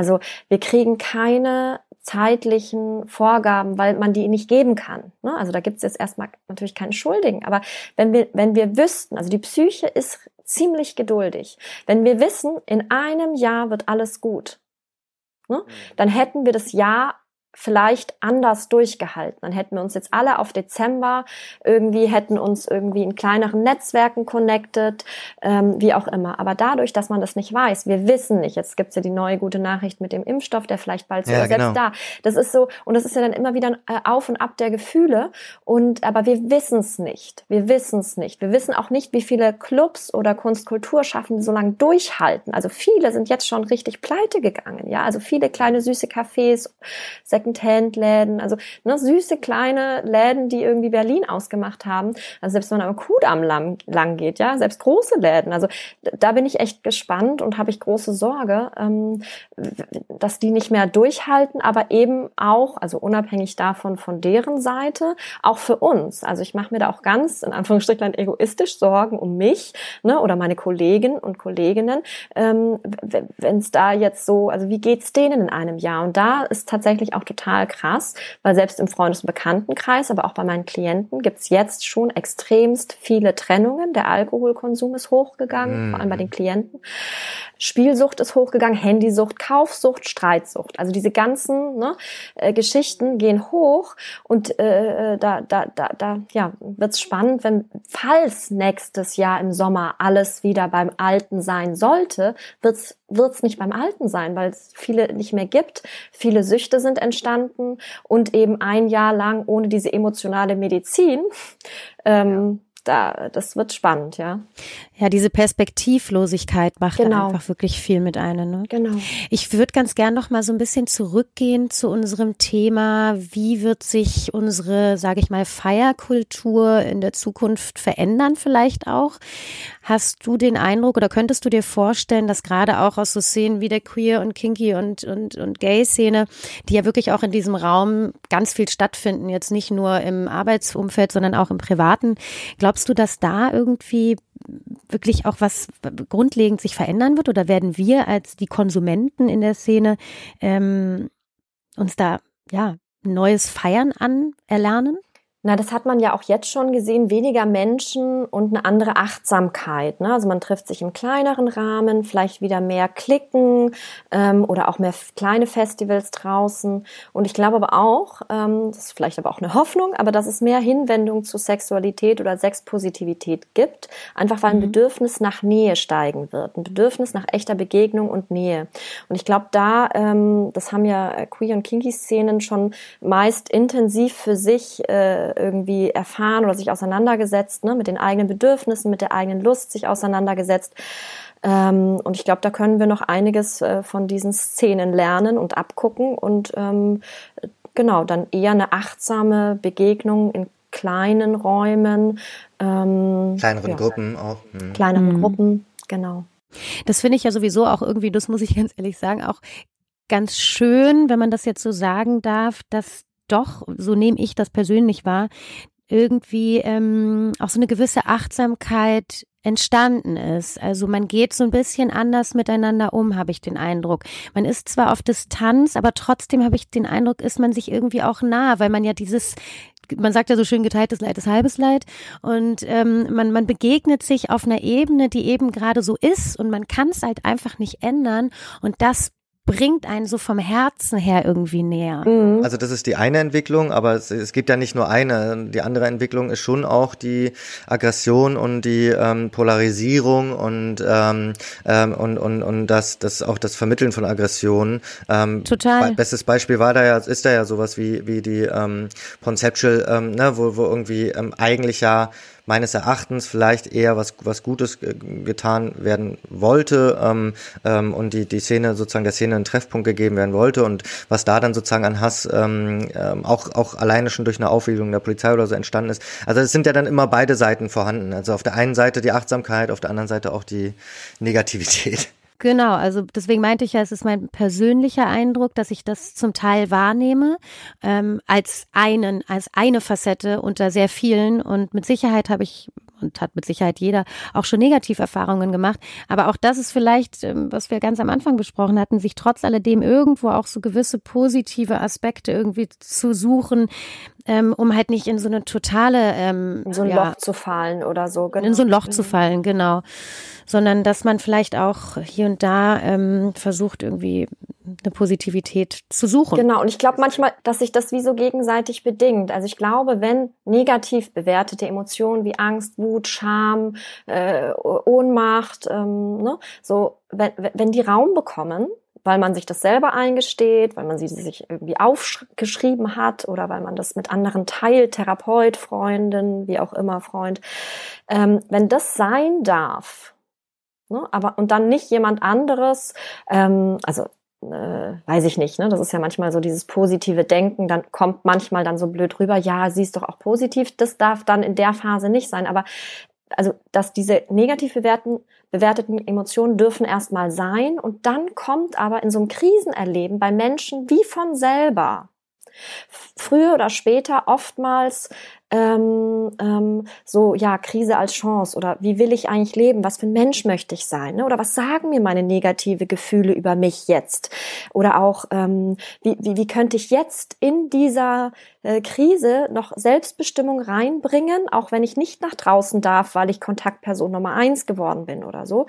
Also wir kriegen keine zeitlichen Vorgaben, weil man die nicht geben kann. Ne? Also da gibt es jetzt erstmal natürlich keinen Schuldigen. Aber wenn wir, wenn wir wüssten, also die Psyche ist ziemlich geduldig, wenn wir wissen, in einem Jahr wird alles gut, ne? Mhm. dann hätten wir das Jahr vielleicht anders durchgehalten. Dann hätten wir uns jetzt alle auf Dezember irgendwie, hätten uns irgendwie in kleineren Netzwerken connected, ähm, wie auch immer. Aber dadurch, dass man das nicht weiß, wir wissen nicht, jetzt gibt's ja die neue gute Nachricht mit dem Impfstoff, der vielleicht bald so ja, selbst genau. da. Das ist so, und das ist ja dann immer wieder ein äh, Auf und Ab der Gefühle. Und aber wir wissen es nicht. Wir wissen es nicht. Wir wissen auch nicht, wie viele Clubs oder Kunstkulturschaffende so lange durchhalten. Also viele sind jetzt schon richtig pleite gegangen, ja. Also viele kleine süße Cafés, Secondhand-Läden, also ne, süße kleine Läden, die irgendwie Berlin ausgemacht haben. Also selbst wenn man am Kudamm lang, lang geht, ja, selbst große Läden. Also da bin ich echt gespannt und habe ich große Sorge, ähm, dass die nicht mehr durchhalten, aber eben auch, also unabhängig davon von deren Seite, auch für uns. Also ich mache mir da auch ganz in Anführungsstrichen egoistisch Sorgen um mich ne, oder meine Kolleginnen und Kolleginnen, ähm, wenn es da jetzt so, also wie geht's denen in einem Jahr? Und da ist tatsächlich auch total krass, weil selbst im Freundes- und Bekanntenkreis, aber auch bei meinen Klienten gibt's jetzt schon extremst viele Trennungen. Der Alkoholkonsum ist hochgegangen, mhm. vor allem bei den Klienten. Spielsucht ist hochgegangen, Handysucht, Kaufsucht, Streitsucht. Also diese ganzen ne, äh, Geschichten gehen hoch und äh, da, da, da, da ja, wird's spannend, wenn falls nächstes Jahr im Sommer alles wieder beim Alten sein sollte, wird's wird's nicht beim Alten sein, weil es viele nicht mehr gibt. Viele Süchte sind entstanden und eben ein Jahr lang ohne diese emotionale Medizin. Ähm, da, das wird spannend, ja. Ja, diese Perspektivlosigkeit macht genau. einfach wirklich viel mit einem. Ne? Genau. Ich würde ganz gern noch mal so ein bisschen zurückgehen zu unserem Thema. Wie wird sich unsere, sage ich mal, Feierkultur in der Zukunft verändern vielleicht auch? Hast du den Eindruck oder könntest du dir vorstellen, dass gerade auch aus so Szenen wie der Queer und Kinky und, und, und Gay-Szene, die ja wirklich auch in diesem Raum ganz viel stattfinden, jetzt nicht nur im Arbeitsumfeld, sondern auch im Privaten, glaubst du, dass da irgendwie wirklich auch was grundlegend sich verändern wird oder werden wir als die Konsumenten in der Szene ähm, uns da ja neues Feiern anerlernen? Na, das hat man ja auch jetzt schon gesehen, weniger Menschen und eine andere Achtsamkeit. Ne? Also man trifft sich im kleineren Rahmen, vielleicht wieder mehr Klicken ähm, oder auch mehr kleine Festivals draußen. Und ich glaube aber auch, ähm, das ist vielleicht aber auch eine Hoffnung, aber dass es mehr Hinwendung zu Sexualität oder Sexpositivität gibt, einfach weil ein mhm. Bedürfnis nach Nähe steigen wird, ein Bedürfnis nach echter Begegnung und Nähe. Und ich glaube, da, ähm, das haben ja Queer und Kinky-Szenen schon meist intensiv für sich äh, irgendwie erfahren oder sich auseinandergesetzt, ne, mit den eigenen Bedürfnissen, mit der eigenen Lust sich auseinandergesetzt. Ähm, und ich glaube, da können wir noch einiges äh, von diesen Szenen lernen und abgucken und ähm, genau, dann eher eine achtsame Begegnung in kleinen Räumen. Ähm, kleineren ja, Gruppen auch. Mhm. Kleineren mhm. Gruppen, genau. Das finde ich ja sowieso auch irgendwie, das muss ich (laughs) ganz ehrlich sagen, auch ganz schön, wenn man das jetzt so sagen darf, dass doch, so nehme ich das persönlich wahr, irgendwie ähm, auch so eine gewisse Achtsamkeit entstanden ist. Also man geht so ein bisschen anders miteinander um, habe ich den Eindruck. Man ist zwar auf Distanz, aber trotzdem habe ich den Eindruck, ist man sich irgendwie auch nah, weil man ja dieses man sagt ja so schön, geteiltes Leid ist halbes Leid. Und ähm, man, man begegnet sich auf einer Ebene, die eben gerade so ist und man kann es halt einfach nicht ändern. Und das bringt einen so vom Herzen her irgendwie näher. Mhm. Also das ist die eine Entwicklung, aber es, es gibt ja nicht nur eine. Die andere Entwicklung ist schon auch die Aggression und die ähm, Polarisierung und ähm, ähm, und und und das das auch das Vermitteln von Aggressionen. Ähm, Total. Bestes Beispiel war da ja ist da ja sowas wie wie die ähm, Conceptual, ähm, ne, wo wo irgendwie ähm, eigentlich ja meines Erachtens vielleicht eher was, was Gutes getan werden wollte ähm, ähm, und die, die Szene sozusagen der Szene einen Treffpunkt gegeben werden wollte und was da dann sozusagen an Hass ähm, ähm, auch, auch alleine schon durch eine Aufwiegelung der Polizei oder so entstanden ist. Also es sind ja dann immer beide Seiten vorhanden. Also auf der einen Seite die Achtsamkeit, auf der anderen Seite auch die Negativität. Genau, also deswegen meinte ich ja, es ist mein persönlicher Eindruck, dass ich das zum Teil wahrnehme ähm, als einen, als eine Facette unter sehr vielen. Und mit Sicherheit habe ich und hat mit Sicherheit jeder auch schon Negativerfahrungen gemacht. Aber auch das ist vielleicht, ähm, was wir ganz am Anfang besprochen hatten, sich trotz alledem irgendwo auch so gewisse positive Aspekte irgendwie zu suchen, ähm, um halt nicht in so eine totale ähm, in so ein ja, Loch zu fallen oder so. Genau. In so ein Loch zu fallen, genau sondern dass man vielleicht auch hier und da ähm, versucht, irgendwie eine Positivität zu suchen. Genau, und ich glaube manchmal, dass sich das wie so gegenseitig bedingt. Also ich glaube, wenn negativ bewertete Emotionen wie Angst, Wut, Scham, äh, Ohnmacht, ähm, ne, so, wenn, wenn die Raum bekommen, weil man sich das selber eingesteht, weil man sie sich irgendwie aufgeschrieben hat oder weil man das mit anderen teilt, Therapeut, Freundin, wie auch immer Freund. Ähm, wenn das sein darf, Ne? Aber und dann nicht jemand anderes, ähm, also äh, weiß ich nicht, ne? Das ist ja manchmal so dieses positive Denken, dann kommt manchmal dann so blöd rüber, ja, sie ist doch auch positiv, das darf dann in der Phase nicht sein. Aber also, dass diese negativ bewerten, bewerteten Emotionen dürfen erstmal sein und dann kommt aber in so einem Krisenerleben bei Menschen wie von selber früher oder später oftmals ähm, ähm, so, ja, Krise als Chance oder wie will ich eigentlich leben? Was für ein Mensch möchte ich sein? Ne? Oder was sagen mir meine negative Gefühle über mich jetzt? Oder auch, ähm, wie, wie, wie könnte ich jetzt in dieser äh, Krise noch Selbstbestimmung reinbringen, auch wenn ich nicht nach draußen darf, weil ich Kontaktperson Nummer eins geworden bin oder so?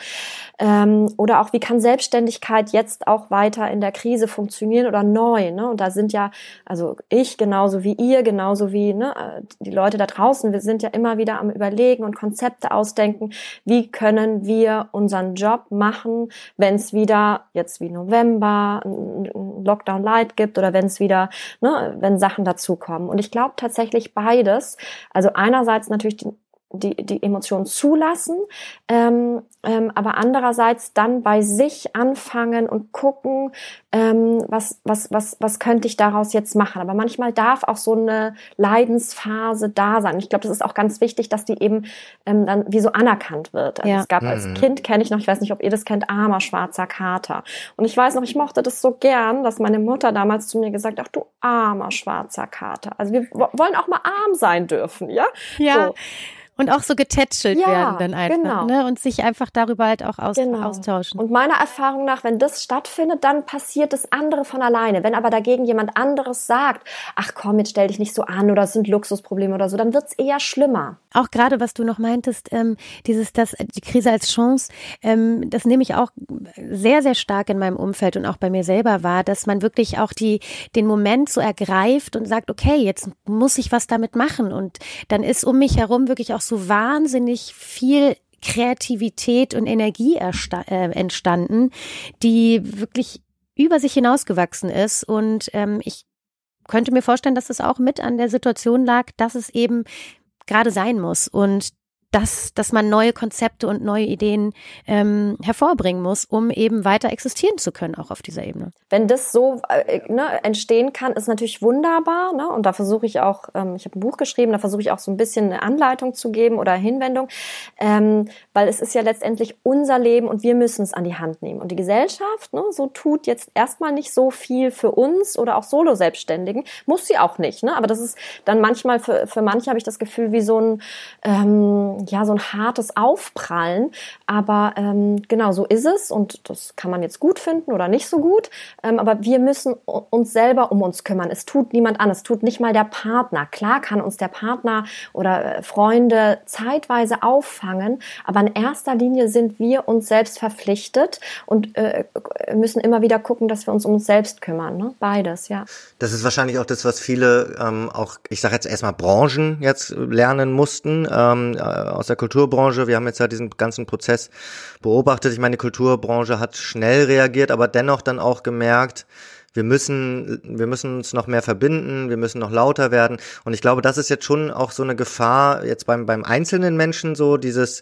Ähm, oder auch, wie kann Selbstständigkeit jetzt auch weiter in der Krise funktionieren oder neu? Ne? Und da sind ja, also ich genauso wie ihr, genauso wie ne, äh, die die Leute da draußen, wir sind ja immer wieder am Überlegen und Konzepte ausdenken, wie können wir unseren Job machen, wenn es wieder jetzt wie November ein Lockdown Light gibt oder wenn es wieder, ne, wenn Sachen dazukommen. Und ich glaube tatsächlich beides. Also einerseits natürlich die die, die Emotionen zulassen, ähm, ähm, aber andererseits dann bei sich anfangen und gucken, ähm, was, was, was, was könnte ich daraus jetzt machen. Aber manchmal darf auch so eine Leidensphase da sein. Ich glaube, das ist auch ganz wichtig, dass die eben ähm, dann wie so anerkannt wird. Also ja. Es gab als mhm. Kind, kenne ich noch, ich weiß nicht, ob ihr das kennt, armer schwarzer Kater. Und ich weiß noch, ich mochte das so gern, dass meine Mutter damals zu mir gesagt hat, ach du armer schwarzer Kater. Also wir wollen auch mal arm sein dürfen, ja? Ja. So. Und auch so getätschelt ja, werden dann einfach. Genau. Ne? Und sich einfach darüber halt auch aus, genau. austauschen. Und meiner Erfahrung nach, wenn das stattfindet, dann passiert das andere von alleine. Wenn aber dagegen jemand anderes sagt, ach komm, jetzt stell dich nicht so an oder es sind Luxusprobleme oder so, dann wird's eher schlimmer. Auch gerade, was du noch meintest, ähm, dieses, das, die Krise als Chance, ähm, das nehme ich auch sehr, sehr stark in meinem Umfeld und auch bei mir selber wahr, dass man wirklich auch die, den Moment so ergreift und sagt, okay, jetzt muss ich was damit machen. Und dann ist um mich herum wirklich auch so so wahnsinnig viel Kreativität und Energie äh, entstanden, die wirklich über sich hinausgewachsen ist. Und ähm, ich könnte mir vorstellen, dass es auch mit an der Situation lag, dass es eben gerade sein muss. Und dass, dass man neue Konzepte und neue Ideen ähm, hervorbringen muss, um eben weiter existieren zu können, auch auf dieser Ebene. Wenn das so äh, ne, entstehen kann, ist natürlich wunderbar. Ne? Und da versuche ich auch, ähm, ich habe ein Buch geschrieben, da versuche ich auch so ein bisschen eine Anleitung zu geben oder Hinwendung, ähm, weil es ist ja letztendlich unser Leben und wir müssen es an die Hand nehmen. Und die Gesellschaft, ne, so tut jetzt erstmal nicht so viel für uns oder auch Solo-Selbstständigen, muss sie auch nicht. Ne? Aber das ist dann manchmal für, für manche habe ich das Gefühl wie so ein ähm, ja so ein hartes Aufprallen. Aber ähm, genau so ist es und das kann man jetzt gut finden oder nicht so gut. Ähm, aber wir müssen uns selber um uns kümmern. Es tut niemand an, es tut nicht mal der Partner. Klar kann uns der Partner oder äh, Freunde zeitweise auffangen, aber in erster Linie sind wir uns selbst verpflichtet und äh, müssen immer wieder gucken, dass wir uns um uns selbst kümmern. Ne? Beides, ja. Das ist wahrscheinlich auch das, was viele ähm, auch, ich sage jetzt erstmal Branchen jetzt lernen mussten. Ähm, äh, aus der Kulturbranche. Wir haben jetzt ja diesen ganzen Prozess beobachtet. Ich meine, die Kulturbranche hat schnell reagiert, aber dennoch dann auch gemerkt, wir müssen, wir müssen uns noch mehr verbinden, wir müssen noch lauter werden. Und ich glaube, das ist jetzt schon auch so eine Gefahr jetzt beim, beim einzelnen Menschen so, dieses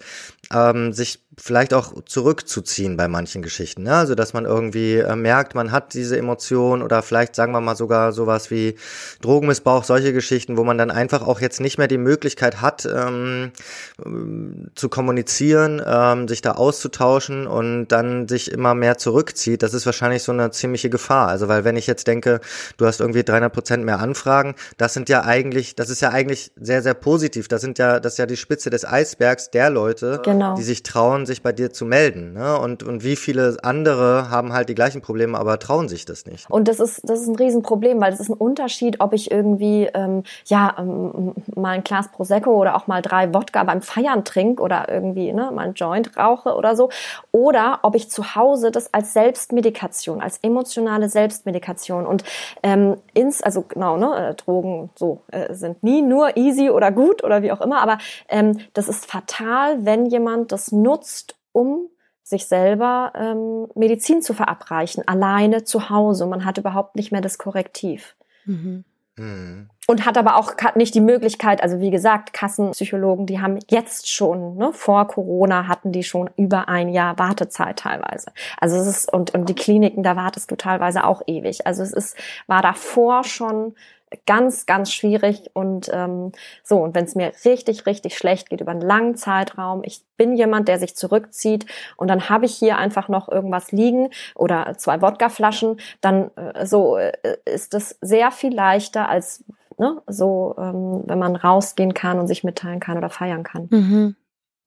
ähm, sich vielleicht auch zurückzuziehen bei manchen Geschichten. Ne? Also dass man irgendwie äh, merkt, man hat diese Emotion oder vielleicht sagen wir mal sogar sowas wie Drogenmissbrauch, solche Geschichten, wo man dann einfach auch jetzt nicht mehr die Möglichkeit hat, ähm, zu kommunizieren, ähm, sich da auszutauschen und dann sich immer mehr zurückzieht. Das ist wahrscheinlich so eine ziemliche Gefahr. Also weil wenn ich jetzt denke, du hast irgendwie 300 Prozent mehr Anfragen, das sind ja eigentlich, das ist ja eigentlich sehr, sehr positiv. Das sind ja, das ist ja die Spitze des Eisbergs der Leute, genau. die sich trauen, sich bei dir zu melden. Ne? Und, und wie viele andere haben halt die gleichen Probleme, aber trauen sich das nicht. Und das ist, das ist ein Riesenproblem, weil es ist ein Unterschied, ob ich irgendwie ähm, ja ähm, mal ein Glas Prosecco oder auch mal drei Wodka beim Feiern trinke oder irgendwie ne, mal ein Joint rauche oder so. Oder ob ich zu Hause das als Selbstmedikation, als emotionale Selbstmedikation und ähm, ins, also genau, ne, äh, Drogen so äh, sind nie nur easy oder gut oder wie auch immer, aber ähm, das ist fatal, wenn jemand das nutzt, um sich selber ähm, Medizin zu verabreichen, alleine zu Hause. Man hat überhaupt nicht mehr das Korrektiv. Mhm. Mhm. Und hat aber auch nicht die Möglichkeit, also wie gesagt, Kassenpsychologen, die haben jetzt schon, ne, vor Corona hatten die schon über ein Jahr Wartezeit teilweise. Also es ist, und, und die Kliniken, da wartest du teilweise auch ewig. Also es ist, war davor schon ganz, ganz schwierig und ähm, so. Und wenn es mir richtig, richtig schlecht geht über einen langen Zeitraum, ich bin jemand, der sich zurückzieht und dann habe ich hier einfach noch irgendwas liegen oder zwei Wodkaflaschen, dann äh, so äh, ist es sehr viel leichter als ne, so, ähm, wenn man rausgehen kann und sich mitteilen kann oder feiern kann. Mhm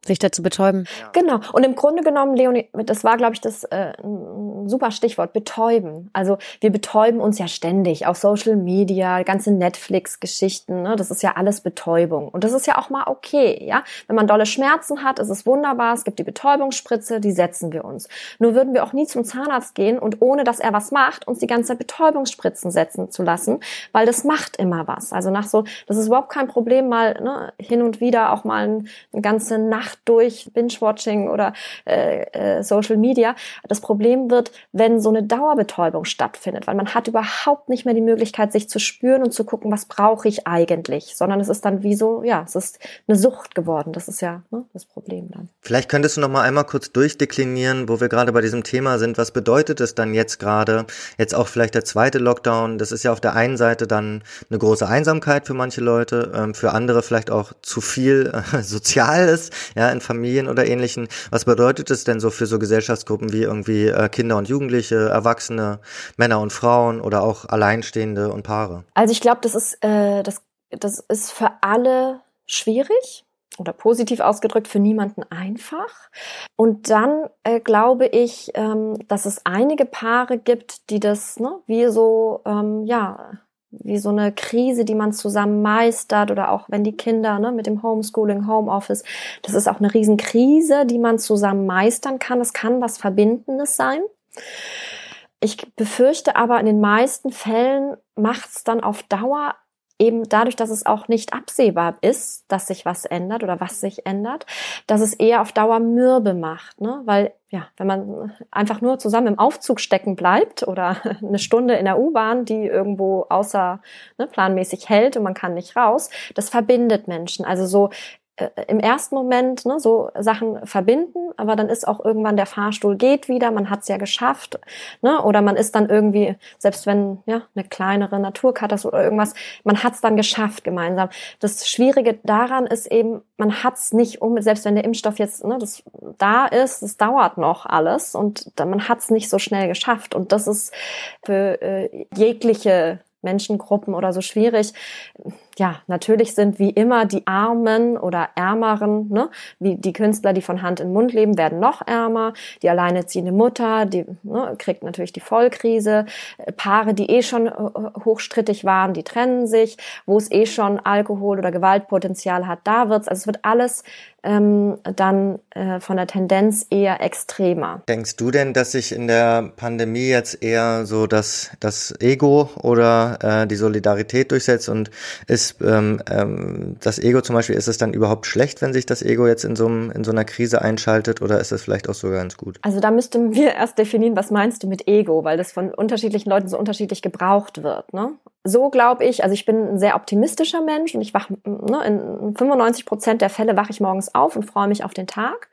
sich dazu betäuben. Genau. Und im Grunde genommen, Leonie, das war, glaube ich, das äh, ein super Stichwort, betäuben. Also wir betäuben uns ja ständig, auch Social Media, ganze Netflix-Geschichten, ne? das ist ja alles Betäubung. Und das ist ja auch mal okay, ja. Wenn man dolle Schmerzen hat, ist es wunderbar, es gibt die Betäubungsspritze, die setzen wir uns. Nur würden wir auch nie zum Zahnarzt gehen und ohne, dass er was macht, uns die ganze Betäubungsspritzen setzen zu lassen, weil das macht immer was. Also nach so, das ist überhaupt kein Problem, mal ne, hin und wieder auch mal eine ganze Nacht Nacht durch Binge-Watching oder äh, äh, Social Media. Das Problem wird, wenn so eine Dauerbetäubung stattfindet, weil man hat überhaupt nicht mehr die Möglichkeit, sich zu spüren und zu gucken, was brauche ich eigentlich, sondern es ist dann wie so, ja, es ist eine Sucht geworden. Das ist ja ne, das Problem dann. Vielleicht könntest du noch mal einmal kurz durchdeklinieren, wo wir gerade bei diesem Thema sind. Was bedeutet es dann jetzt gerade? Jetzt auch vielleicht der zweite Lockdown. Das ist ja auf der einen Seite dann eine große Einsamkeit für manche Leute, ähm, für andere vielleicht auch zu viel äh, (laughs) Soziales. Ja, ja, in Familien oder ähnlichen. Was bedeutet es denn so für so Gesellschaftsgruppen wie irgendwie äh, Kinder und Jugendliche, Erwachsene, Männer und Frauen oder auch Alleinstehende und Paare? Also ich glaube, das ist äh, das das ist für alle schwierig oder positiv ausgedrückt für niemanden einfach. Und dann äh, glaube ich, ähm, dass es einige Paare gibt, die das ne, wie so ähm, ja wie so eine Krise, die man zusammen meistert oder auch wenn die Kinder ne, mit dem Homeschooling, Homeoffice, das ist auch eine Riesenkrise, die man zusammen meistern kann. Es kann was Verbindendes sein. Ich befürchte aber, in den meisten Fällen macht es dann auf Dauer eben dadurch, dass es auch nicht absehbar ist, dass sich was ändert oder was sich ändert, dass es eher auf Dauer mürbe macht, ne? Weil ja, wenn man einfach nur zusammen im Aufzug stecken bleibt oder (laughs) eine Stunde in der U-Bahn, die irgendwo außer ne, planmäßig hält und man kann nicht raus, das verbindet Menschen. Also so im ersten Moment ne, so Sachen verbinden, aber dann ist auch irgendwann der Fahrstuhl geht wieder, man hat es ja geschafft, ne, oder man ist dann irgendwie, selbst wenn ja eine kleinere Naturkatastrophe oder irgendwas, man hat es dann geschafft gemeinsam. Das Schwierige daran ist eben, man hat es nicht um, selbst wenn der Impfstoff jetzt ne, das da ist, es dauert noch alles und man hat es nicht so schnell geschafft und das ist für äh, jegliche Menschengruppen oder so schwierig. Ja, natürlich sind wie immer die Armen oder Ärmeren, ne, wie die Künstler, die von Hand in Mund leben, werden noch ärmer. Die alleinerziehende Mutter, die ne, kriegt natürlich die Vollkrise. Paare, die eh schon äh, hochstrittig waren, die trennen sich. Wo es eh schon Alkohol oder Gewaltpotenzial hat, da wird's. Also es wird alles ähm, dann äh, von der Tendenz eher extremer. Denkst du denn, dass sich in der Pandemie jetzt eher so das, das Ego oder äh, die Solidarität durchsetzt und ist ähm, ähm, das Ego zum Beispiel, ist es dann überhaupt schlecht, wenn sich das Ego jetzt in so, in so einer Krise einschaltet oder ist es vielleicht auch sogar ganz gut? Also da müssten wir erst definieren, was meinst du mit Ego, weil das von unterschiedlichen Leuten so unterschiedlich gebraucht wird. Ne? So glaube ich, also ich bin ein sehr optimistischer Mensch und ich wach, ne, in 95 Prozent der Fälle wache ich morgens auf und freue mich auf den Tag.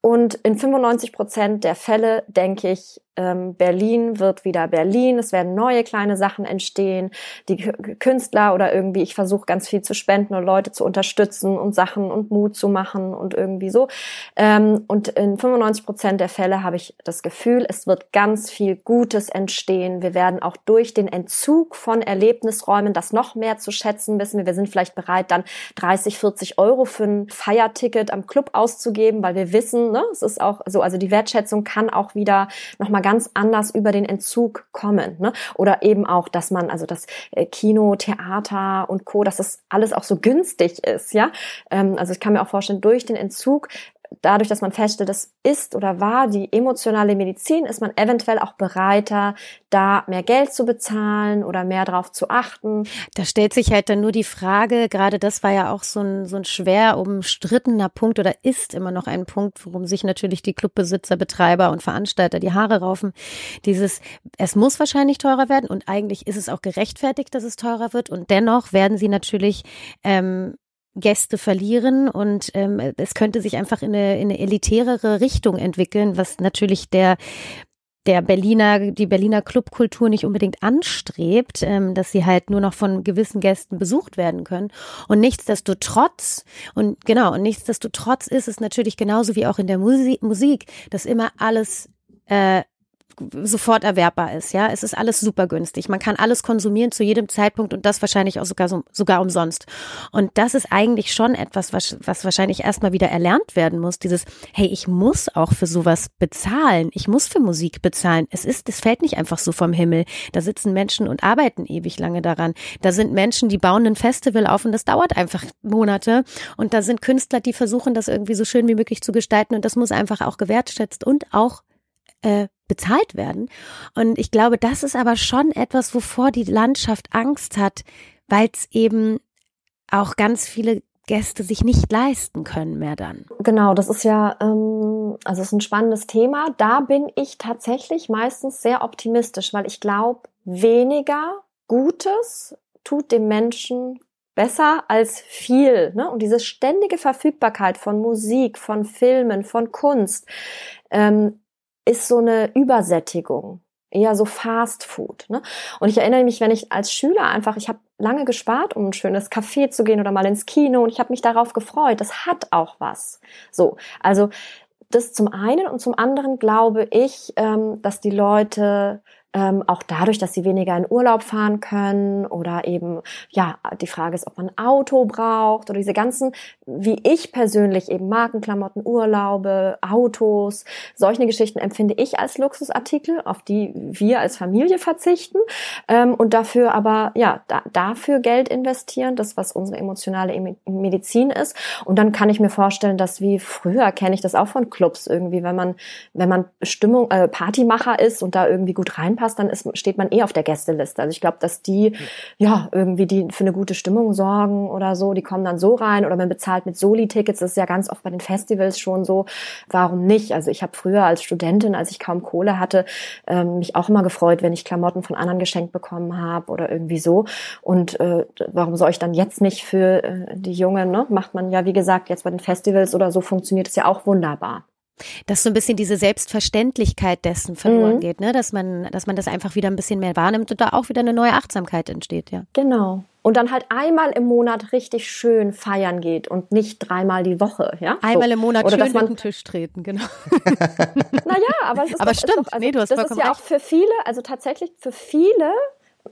Und in 95 Prozent der Fälle denke ich, ähm, Berlin wird wieder Berlin, es werden neue kleine Sachen entstehen, die Künstler oder irgendwie, ich versuche ganz viel zu spenden und Leute zu unterstützen und Sachen und Mut zu machen und irgendwie so. Ähm, und in 95 Prozent der Fälle habe ich das Gefühl, es wird ganz viel Gutes entstehen. Wir werden auch durch den Entzug von Erlebnisräumen das noch mehr zu schätzen wissen. Wir sind vielleicht bereit, dann 30, 40 Euro für ein Feierticket am Club auszugeben, weil wir wissen, ne, es ist auch so, also die Wertschätzung kann auch wieder nochmal ganz anders über den Entzug kommen. Ne? Oder eben auch, dass man, also das äh, Kino, Theater und Co., dass das alles auch so günstig ist, ja. Ähm, also ich kann mir auch vorstellen, durch den Entzug dadurch, dass man feststellt, das ist oder war die emotionale Medizin, ist man eventuell auch bereiter, da mehr Geld zu bezahlen oder mehr drauf zu achten. Da stellt sich halt dann nur die Frage, gerade das war ja auch so ein, so ein schwer umstrittener Punkt oder ist immer noch ein Punkt, worum sich natürlich die Clubbesitzer, Betreiber und Veranstalter die Haare raufen. Dieses, es muss wahrscheinlich teurer werden und eigentlich ist es auch gerechtfertigt, dass es teurer wird und dennoch werden sie natürlich ähm, Gäste verlieren und ähm, es könnte sich einfach in eine, in eine elitärere Richtung entwickeln, was natürlich der der Berliner, die Berliner Clubkultur nicht unbedingt anstrebt, ähm, dass sie halt nur noch von gewissen Gästen besucht werden können. Und nichtsdestotrotz, und genau, und nichtsdestotrotz ist es natürlich genauso wie auch in der Musik, dass immer alles äh, sofort erwerbbar ist. Ja, es ist alles super günstig. Man kann alles konsumieren zu jedem Zeitpunkt und das wahrscheinlich auch sogar sogar umsonst. Und das ist eigentlich schon etwas, was, was wahrscheinlich erstmal wieder erlernt werden muss. Dieses, hey, ich muss auch für sowas bezahlen. Ich muss für Musik bezahlen. Es ist, es fällt nicht einfach so vom Himmel. Da sitzen Menschen und arbeiten ewig lange daran. Da sind Menschen, die bauen ein Festival auf und das dauert einfach Monate. Und da sind Künstler, die versuchen, das irgendwie so schön wie möglich zu gestalten und das muss einfach auch gewertschätzt und auch äh, bezahlt werden. Und ich glaube, das ist aber schon etwas, wovor die Landschaft Angst hat, weil es eben auch ganz viele Gäste sich nicht leisten können mehr dann. Genau, das ist ja, ähm, also ist ein spannendes Thema. Da bin ich tatsächlich meistens sehr optimistisch, weil ich glaube, weniger Gutes tut dem Menschen besser als viel. Ne? Und diese ständige Verfügbarkeit von Musik, von Filmen, von Kunst ähm, ist so eine Übersättigung, eher so Fast Food. Ne? Und ich erinnere mich, wenn ich als Schüler einfach, ich habe lange gespart, um ein schönes Café zu gehen oder mal ins Kino und ich habe mich darauf gefreut. Das hat auch was. So, also das zum einen und zum anderen glaube ich, ähm, dass die Leute ähm, auch dadurch, dass sie weniger in Urlaub fahren können oder eben, ja, die Frage ist, ob man ein Auto braucht oder diese ganzen, wie ich persönlich eben Markenklamotten, Urlaube, Autos, solche Geschichten empfinde ich als Luxusartikel, auf die wir als Familie verzichten ähm, und dafür aber, ja, da, dafür Geld investieren, das, was unsere emotionale Medizin ist. Und dann kann ich mir vorstellen, dass wie früher kenne ich das auch von Clubs irgendwie, wenn man, wenn man Stimmung, äh, Partymacher ist und da irgendwie gut rein reinpasst, dann ist, steht man eh auf der Gästeliste. Also ich glaube, dass die ja irgendwie die für eine gute Stimmung sorgen oder so, die kommen dann so rein oder man bezahlt mit Soli-Tickets. Das ist ja ganz oft bei den Festivals schon so. Warum nicht? Also ich habe früher als Studentin, als ich kaum Kohle hatte, ähm, mich auch immer gefreut, wenn ich Klamotten von anderen geschenkt bekommen habe oder irgendwie so. Und äh, warum soll ich dann jetzt nicht für äh, die Jungen, ne? Macht man ja, wie gesagt, jetzt bei den Festivals oder so funktioniert es ja auch wunderbar dass so ein bisschen diese Selbstverständlichkeit dessen verloren mhm. geht, ne? dass man, dass man das einfach wieder ein bisschen mehr wahrnimmt und da auch wieder eine neue Achtsamkeit entsteht, ja. Genau. Und dann halt einmal im Monat richtig schön feiern geht und nicht dreimal die Woche, ja. Einmal so. im Monat Oder schön man den Tisch treten, genau. (laughs) naja, aber es ist aber doch, stimmt, ist doch, also, nee, du hast das ist ja recht. auch für viele, also tatsächlich für viele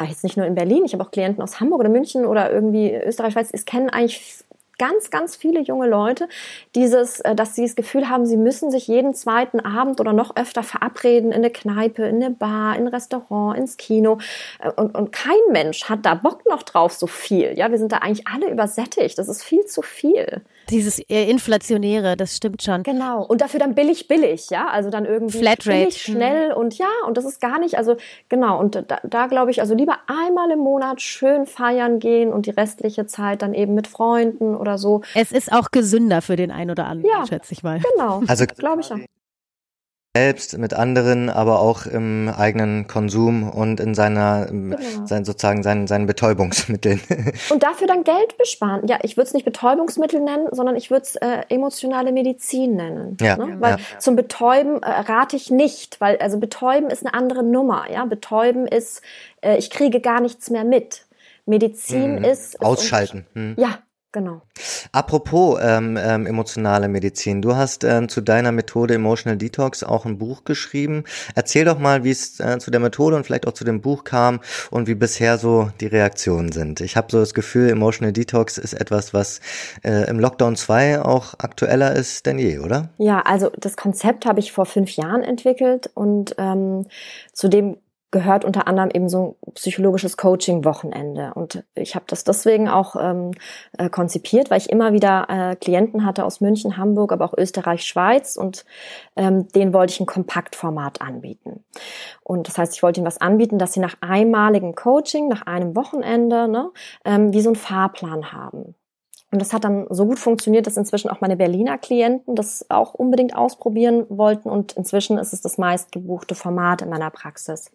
jetzt nicht nur in Berlin, ich habe auch Klienten aus Hamburg oder München oder irgendwie Österreich, Schweiz, es kennen eigentlich ganz, ganz viele junge Leute, dieses, äh, dass sie das Gefühl haben, sie müssen sich jeden zweiten Abend oder noch öfter verabreden in eine Kneipe, in eine Bar, in ein Restaurant, ins Kino. Äh, und, und kein Mensch hat da Bock noch drauf so viel. Ja, wir sind da eigentlich alle übersättigt. Das ist viel zu viel. Dieses inflationäre, das stimmt schon. Genau. Und dafür dann billig, billig, ja. Also dann irgendwie Flatrate. billig, schnell mhm. und ja, und das ist gar nicht, also genau. Und da, da glaube ich, also lieber einmal im Monat schön feiern gehen und die restliche Zeit dann eben mit Freunden oder so. Es ist auch gesünder für den einen oder anderen, ja, schätze ich mal. Genau. Also glaube ich auch selbst, mit anderen, aber auch im eigenen Konsum und in seiner, genau. sein, sozusagen seinen, seinen Betäubungsmitteln. (laughs) Und dafür dann Geld besparen. Ja, ich würde es nicht Betäubungsmittel nennen, sondern ich würde es äh, emotionale Medizin nennen. Ja. Ne? Weil ja. zum Betäuben äh, rate ich nicht, weil also Betäuben ist eine andere Nummer. Ja, Betäuben ist, äh, ich kriege gar nichts mehr mit. Medizin mhm. ist, ist ausschalten. Mhm. Ja, Genau. Apropos ähm, ähm, emotionale Medizin, du hast äh, zu deiner Methode Emotional Detox auch ein Buch geschrieben. Erzähl doch mal, wie es äh, zu der Methode und vielleicht auch zu dem Buch kam und wie bisher so die Reaktionen sind. Ich habe so das Gefühl, Emotional Detox ist etwas, was äh, im Lockdown 2 auch aktueller ist denn je, oder? Ja, also das Konzept habe ich vor fünf Jahren entwickelt und ähm, zu dem gehört unter anderem eben so ein psychologisches Coaching-Wochenende. Und ich habe das deswegen auch ähm, äh, konzipiert, weil ich immer wieder äh, Klienten hatte aus München, Hamburg, aber auch Österreich, Schweiz und ähm, denen wollte ich ein Kompaktformat anbieten. Und das heißt, ich wollte ihnen was anbieten, dass sie nach einmaligem Coaching, nach einem Wochenende, ne, ähm, wie so einen Fahrplan haben. Und das hat dann so gut funktioniert, dass inzwischen auch meine Berliner Klienten das auch unbedingt ausprobieren wollten. Und inzwischen ist es das meistgebuchte Format in meiner Praxis.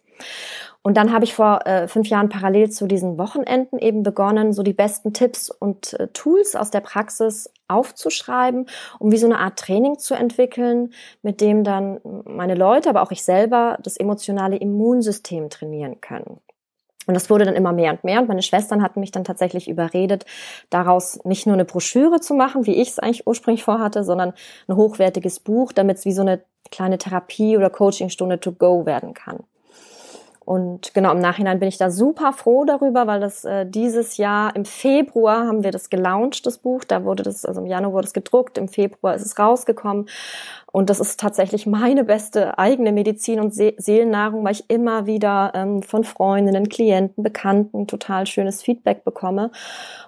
Und dann habe ich vor äh, fünf Jahren parallel zu diesen Wochenenden eben begonnen, so die besten Tipps und äh, Tools aus der Praxis aufzuschreiben, um wie so eine Art Training zu entwickeln, mit dem dann meine Leute, aber auch ich selber das emotionale Immunsystem trainieren können. Und das wurde dann immer mehr und mehr. Und meine Schwestern hatten mich dann tatsächlich überredet, daraus nicht nur eine Broschüre zu machen, wie ich es eigentlich ursprünglich vorhatte, sondern ein hochwertiges Buch, damit es wie so eine kleine Therapie oder Coachingstunde to go werden kann. Und genau im Nachhinein bin ich da super froh darüber, weil das äh, dieses Jahr im Februar haben wir das gelauncht, das Buch. Da wurde das, also im Januar wurde es gedruckt, im Februar ist es rausgekommen. Und das ist tatsächlich meine beste eigene Medizin und See Seelennahrung, weil ich immer wieder ähm, von Freundinnen, Klienten, Bekannten total schönes Feedback bekomme.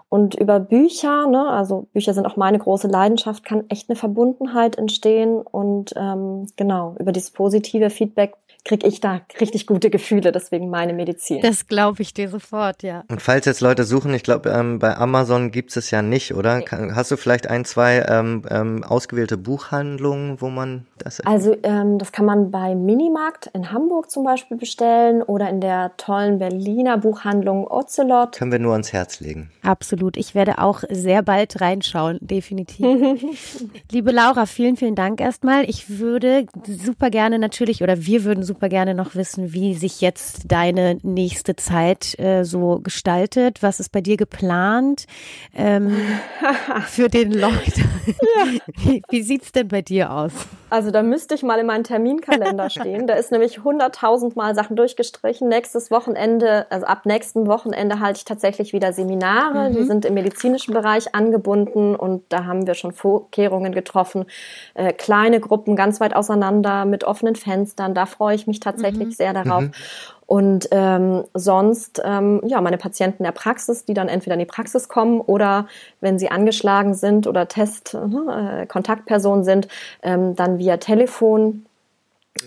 Und über Bücher, ne, also Bücher sind auch meine große Leidenschaft, kann echt eine Verbundenheit entstehen. Und ähm, genau, über dieses positive Feedback kriege ich da richtig gute Gefühle, deswegen meine Medizin. Das glaube ich dir sofort, ja. Und falls jetzt Leute suchen, ich glaube, ähm, bei Amazon gibt es ja nicht, oder? Nee. Hast du vielleicht ein, zwei ähm, ähm, ausgewählte Buchhandlungen, wo man das... Also ähm, das kann man bei Minimarkt in Hamburg zum Beispiel bestellen oder in der tollen Berliner Buchhandlung Ocelot. Können wir nur ans Herz legen. Absolut. Ich werde auch sehr bald reinschauen, definitiv. (laughs) Liebe Laura, vielen, vielen Dank erstmal. Ich würde super gerne natürlich, oder wir würden super gerne noch wissen, wie sich jetzt deine nächste Zeit äh, so gestaltet. Was ist bei dir geplant ähm, (laughs) für den Lockdown? Ja. Wie, wie sieht's denn bei dir aus? Also da müsste ich mal in meinen Terminkalender (laughs) stehen. Da ist nämlich hunderttausend Mal Sachen durchgestrichen. Nächstes Wochenende, also ab nächsten Wochenende halte ich tatsächlich wieder Seminare. Mhm. Die sind im medizinischen Bereich angebunden und da haben wir schon Vorkehrungen getroffen. Äh, kleine Gruppen ganz weit auseinander mit offenen Fenstern. Da freue ich mich tatsächlich mhm. sehr darauf. Mhm. Und ähm, sonst, ähm, ja, meine Patienten der Praxis, die dann entweder in die Praxis kommen oder wenn sie angeschlagen sind oder Test, äh, Kontaktpersonen sind, ähm, dann via Telefon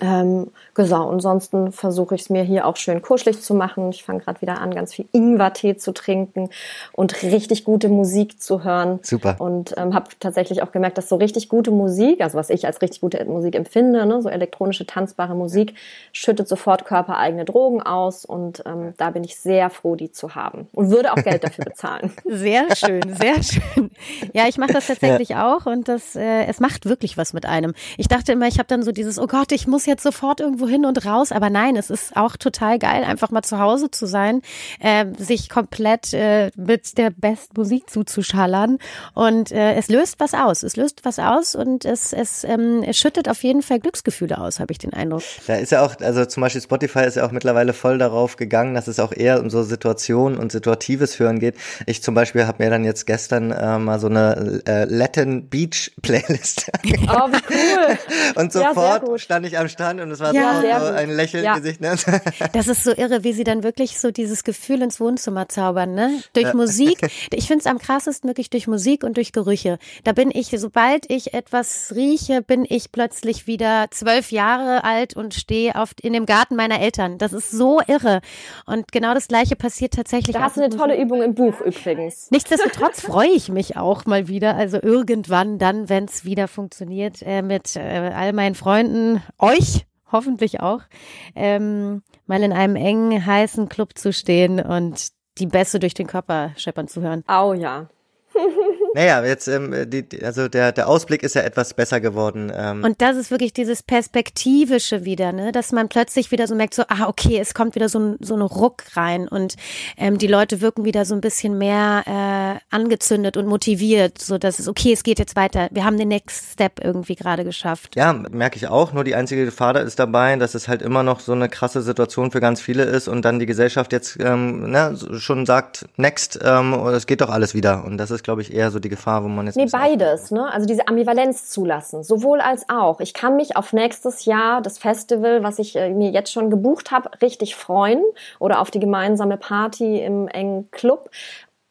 Ähm, genau, ansonsten versuche ich es mir hier auch schön kuschelig zu machen. Ich fange gerade wieder an, ganz viel Ingwertee zu trinken und richtig gute Musik zu hören. Super. Und ähm, habe tatsächlich auch gemerkt, dass so richtig gute Musik, also was ich als richtig gute Musik empfinde, ne, so elektronische, tanzbare Musik, schüttet sofort körpereigene Drogen aus. Und ähm, da bin ich sehr froh, die zu haben. Und würde auch Geld dafür bezahlen. (laughs) Sehr schön, sehr schön. Ja, ich mache das tatsächlich ja. auch und das, äh, es macht wirklich was mit einem. Ich dachte immer, ich habe dann so dieses, oh Gott, ich muss muss jetzt sofort irgendwo hin und raus, aber nein, es ist auch total geil, einfach mal zu Hause zu sein, äh, sich komplett äh, mit der besten Musik zuzuschallern und äh, es löst was aus. Es löst was aus und es, es, ähm, es schüttet auf jeden Fall Glücksgefühle aus, habe ich den Eindruck. Da ist ja auch, also zum Beispiel Spotify ist ja auch mittlerweile voll darauf gegangen, dass es auch eher um so Situationen und situatives Hören geht. Ich zum Beispiel habe mir dann jetzt gestern äh, mal so eine äh, Latin Beach Playlist. oh, wie cool. (laughs) und sofort ja, stand ich am am Strand und es war ja, so ein Lächeln ja. Gesicht. Ne? (laughs) Das ist so irre, wie sie dann wirklich so dieses Gefühl ins Wohnzimmer zaubern, ne? Durch Musik. (laughs) Ich finde es am krassesten wirklich durch Musik und durch Gerüche. Da bin ich, sobald ich etwas rieche, bin ich plötzlich wieder zwölf Jahre alt und stehe auf in dem Garten meiner Eltern. Das ist so irre. Und genau das Gleiche passiert tatsächlich. Da hast du eine tolle Übung im Buch übrigens. (laughs) Nichtsdestotrotz freue ich mich auch mal wieder, also irgendwann dann, wenn es wieder funktioniert, äh, mit äh, all meinen Freunden, euch euch (laughs) hoffentlich auch, ähm, mal in einem engen, heißen Club zu stehen und die Bässe durch den Körper scheppern zu hören. Au ja. Naja, jetzt, ähm, die, also der, der Ausblick ist ja etwas besser geworden. Ähm. Und das ist wirklich dieses Perspektivische wieder, ne? dass man plötzlich wieder so merkt, so, ah, okay, es kommt wieder so ein, so ein Ruck rein und ähm, die Leute wirken wieder so ein bisschen mehr äh, angezündet und motiviert, so dass es, okay, es geht jetzt weiter. Wir haben den Next Step irgendwie gerade geschafft. Ja, merke ich auch. Nur die einzige Gefahr ist dabei, dass es halt immer noch so eine krasse Situation für ganz viele ist und dann die Gesellschaft jetzt ähm, ne, schon sagt, next, ähm, es geht doch alles wieder. Und das ist, glaube ich, eher so die Gefahr, wo man jetzt. Nee, beides, ne? Also diese Ambivalenz zulassen, sowohl als auch. Ich kann mich auf nächstes Jahr das Festival, was ich äh, mir jetzt schon gebucht habe, richtig freuen oder auf die gemeinsame Party im engen Club.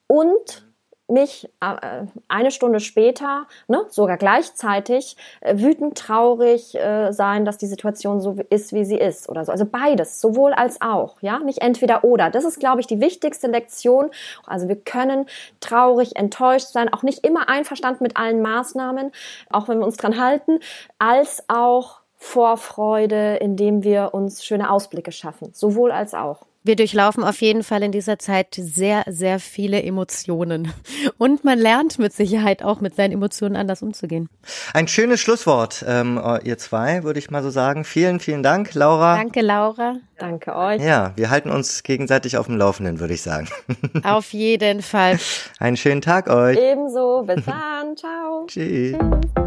Und mich äh, eine Stunde später, ne, sogar gleichzeitig, äh, wütend, traurig äh, sein, dass die Situation so ist, wie sie ist oder so. Also beides, sowohl als auch, ja, nicht entweder oder. Das ist, glaube ich, die wichtigste Lektion. Also wir können traurig, enttäuscht sein, auch nicht immer einverstanden mit allen Maßnahmen, auch wenn wir uns dran halten, als auch Vorfreude, indem wir uns schöne Ausblicke schaffen, sowohl als auch. Wir durchlaufen auf jeden Fall in dieser Zeit sehr, sehr viele Emotionen. Und man lernt mit Sicherheit auch mit seinen Emotionen anders umzugehen. Ein schönes Schlusswort, ähm, ihr zwei, würde ich mal so sagen. Vielen, vielen Dank, Laura. Danke, Laura. Danke euch. Ja, wir halten uns gegenseitig auf dem Laufenden, würde ich sagen. (laughs) Auf jeden Fall. Einen schönen Tag euch. Ebenso. Bis dann. Ciao. Tschüss. Tschüss.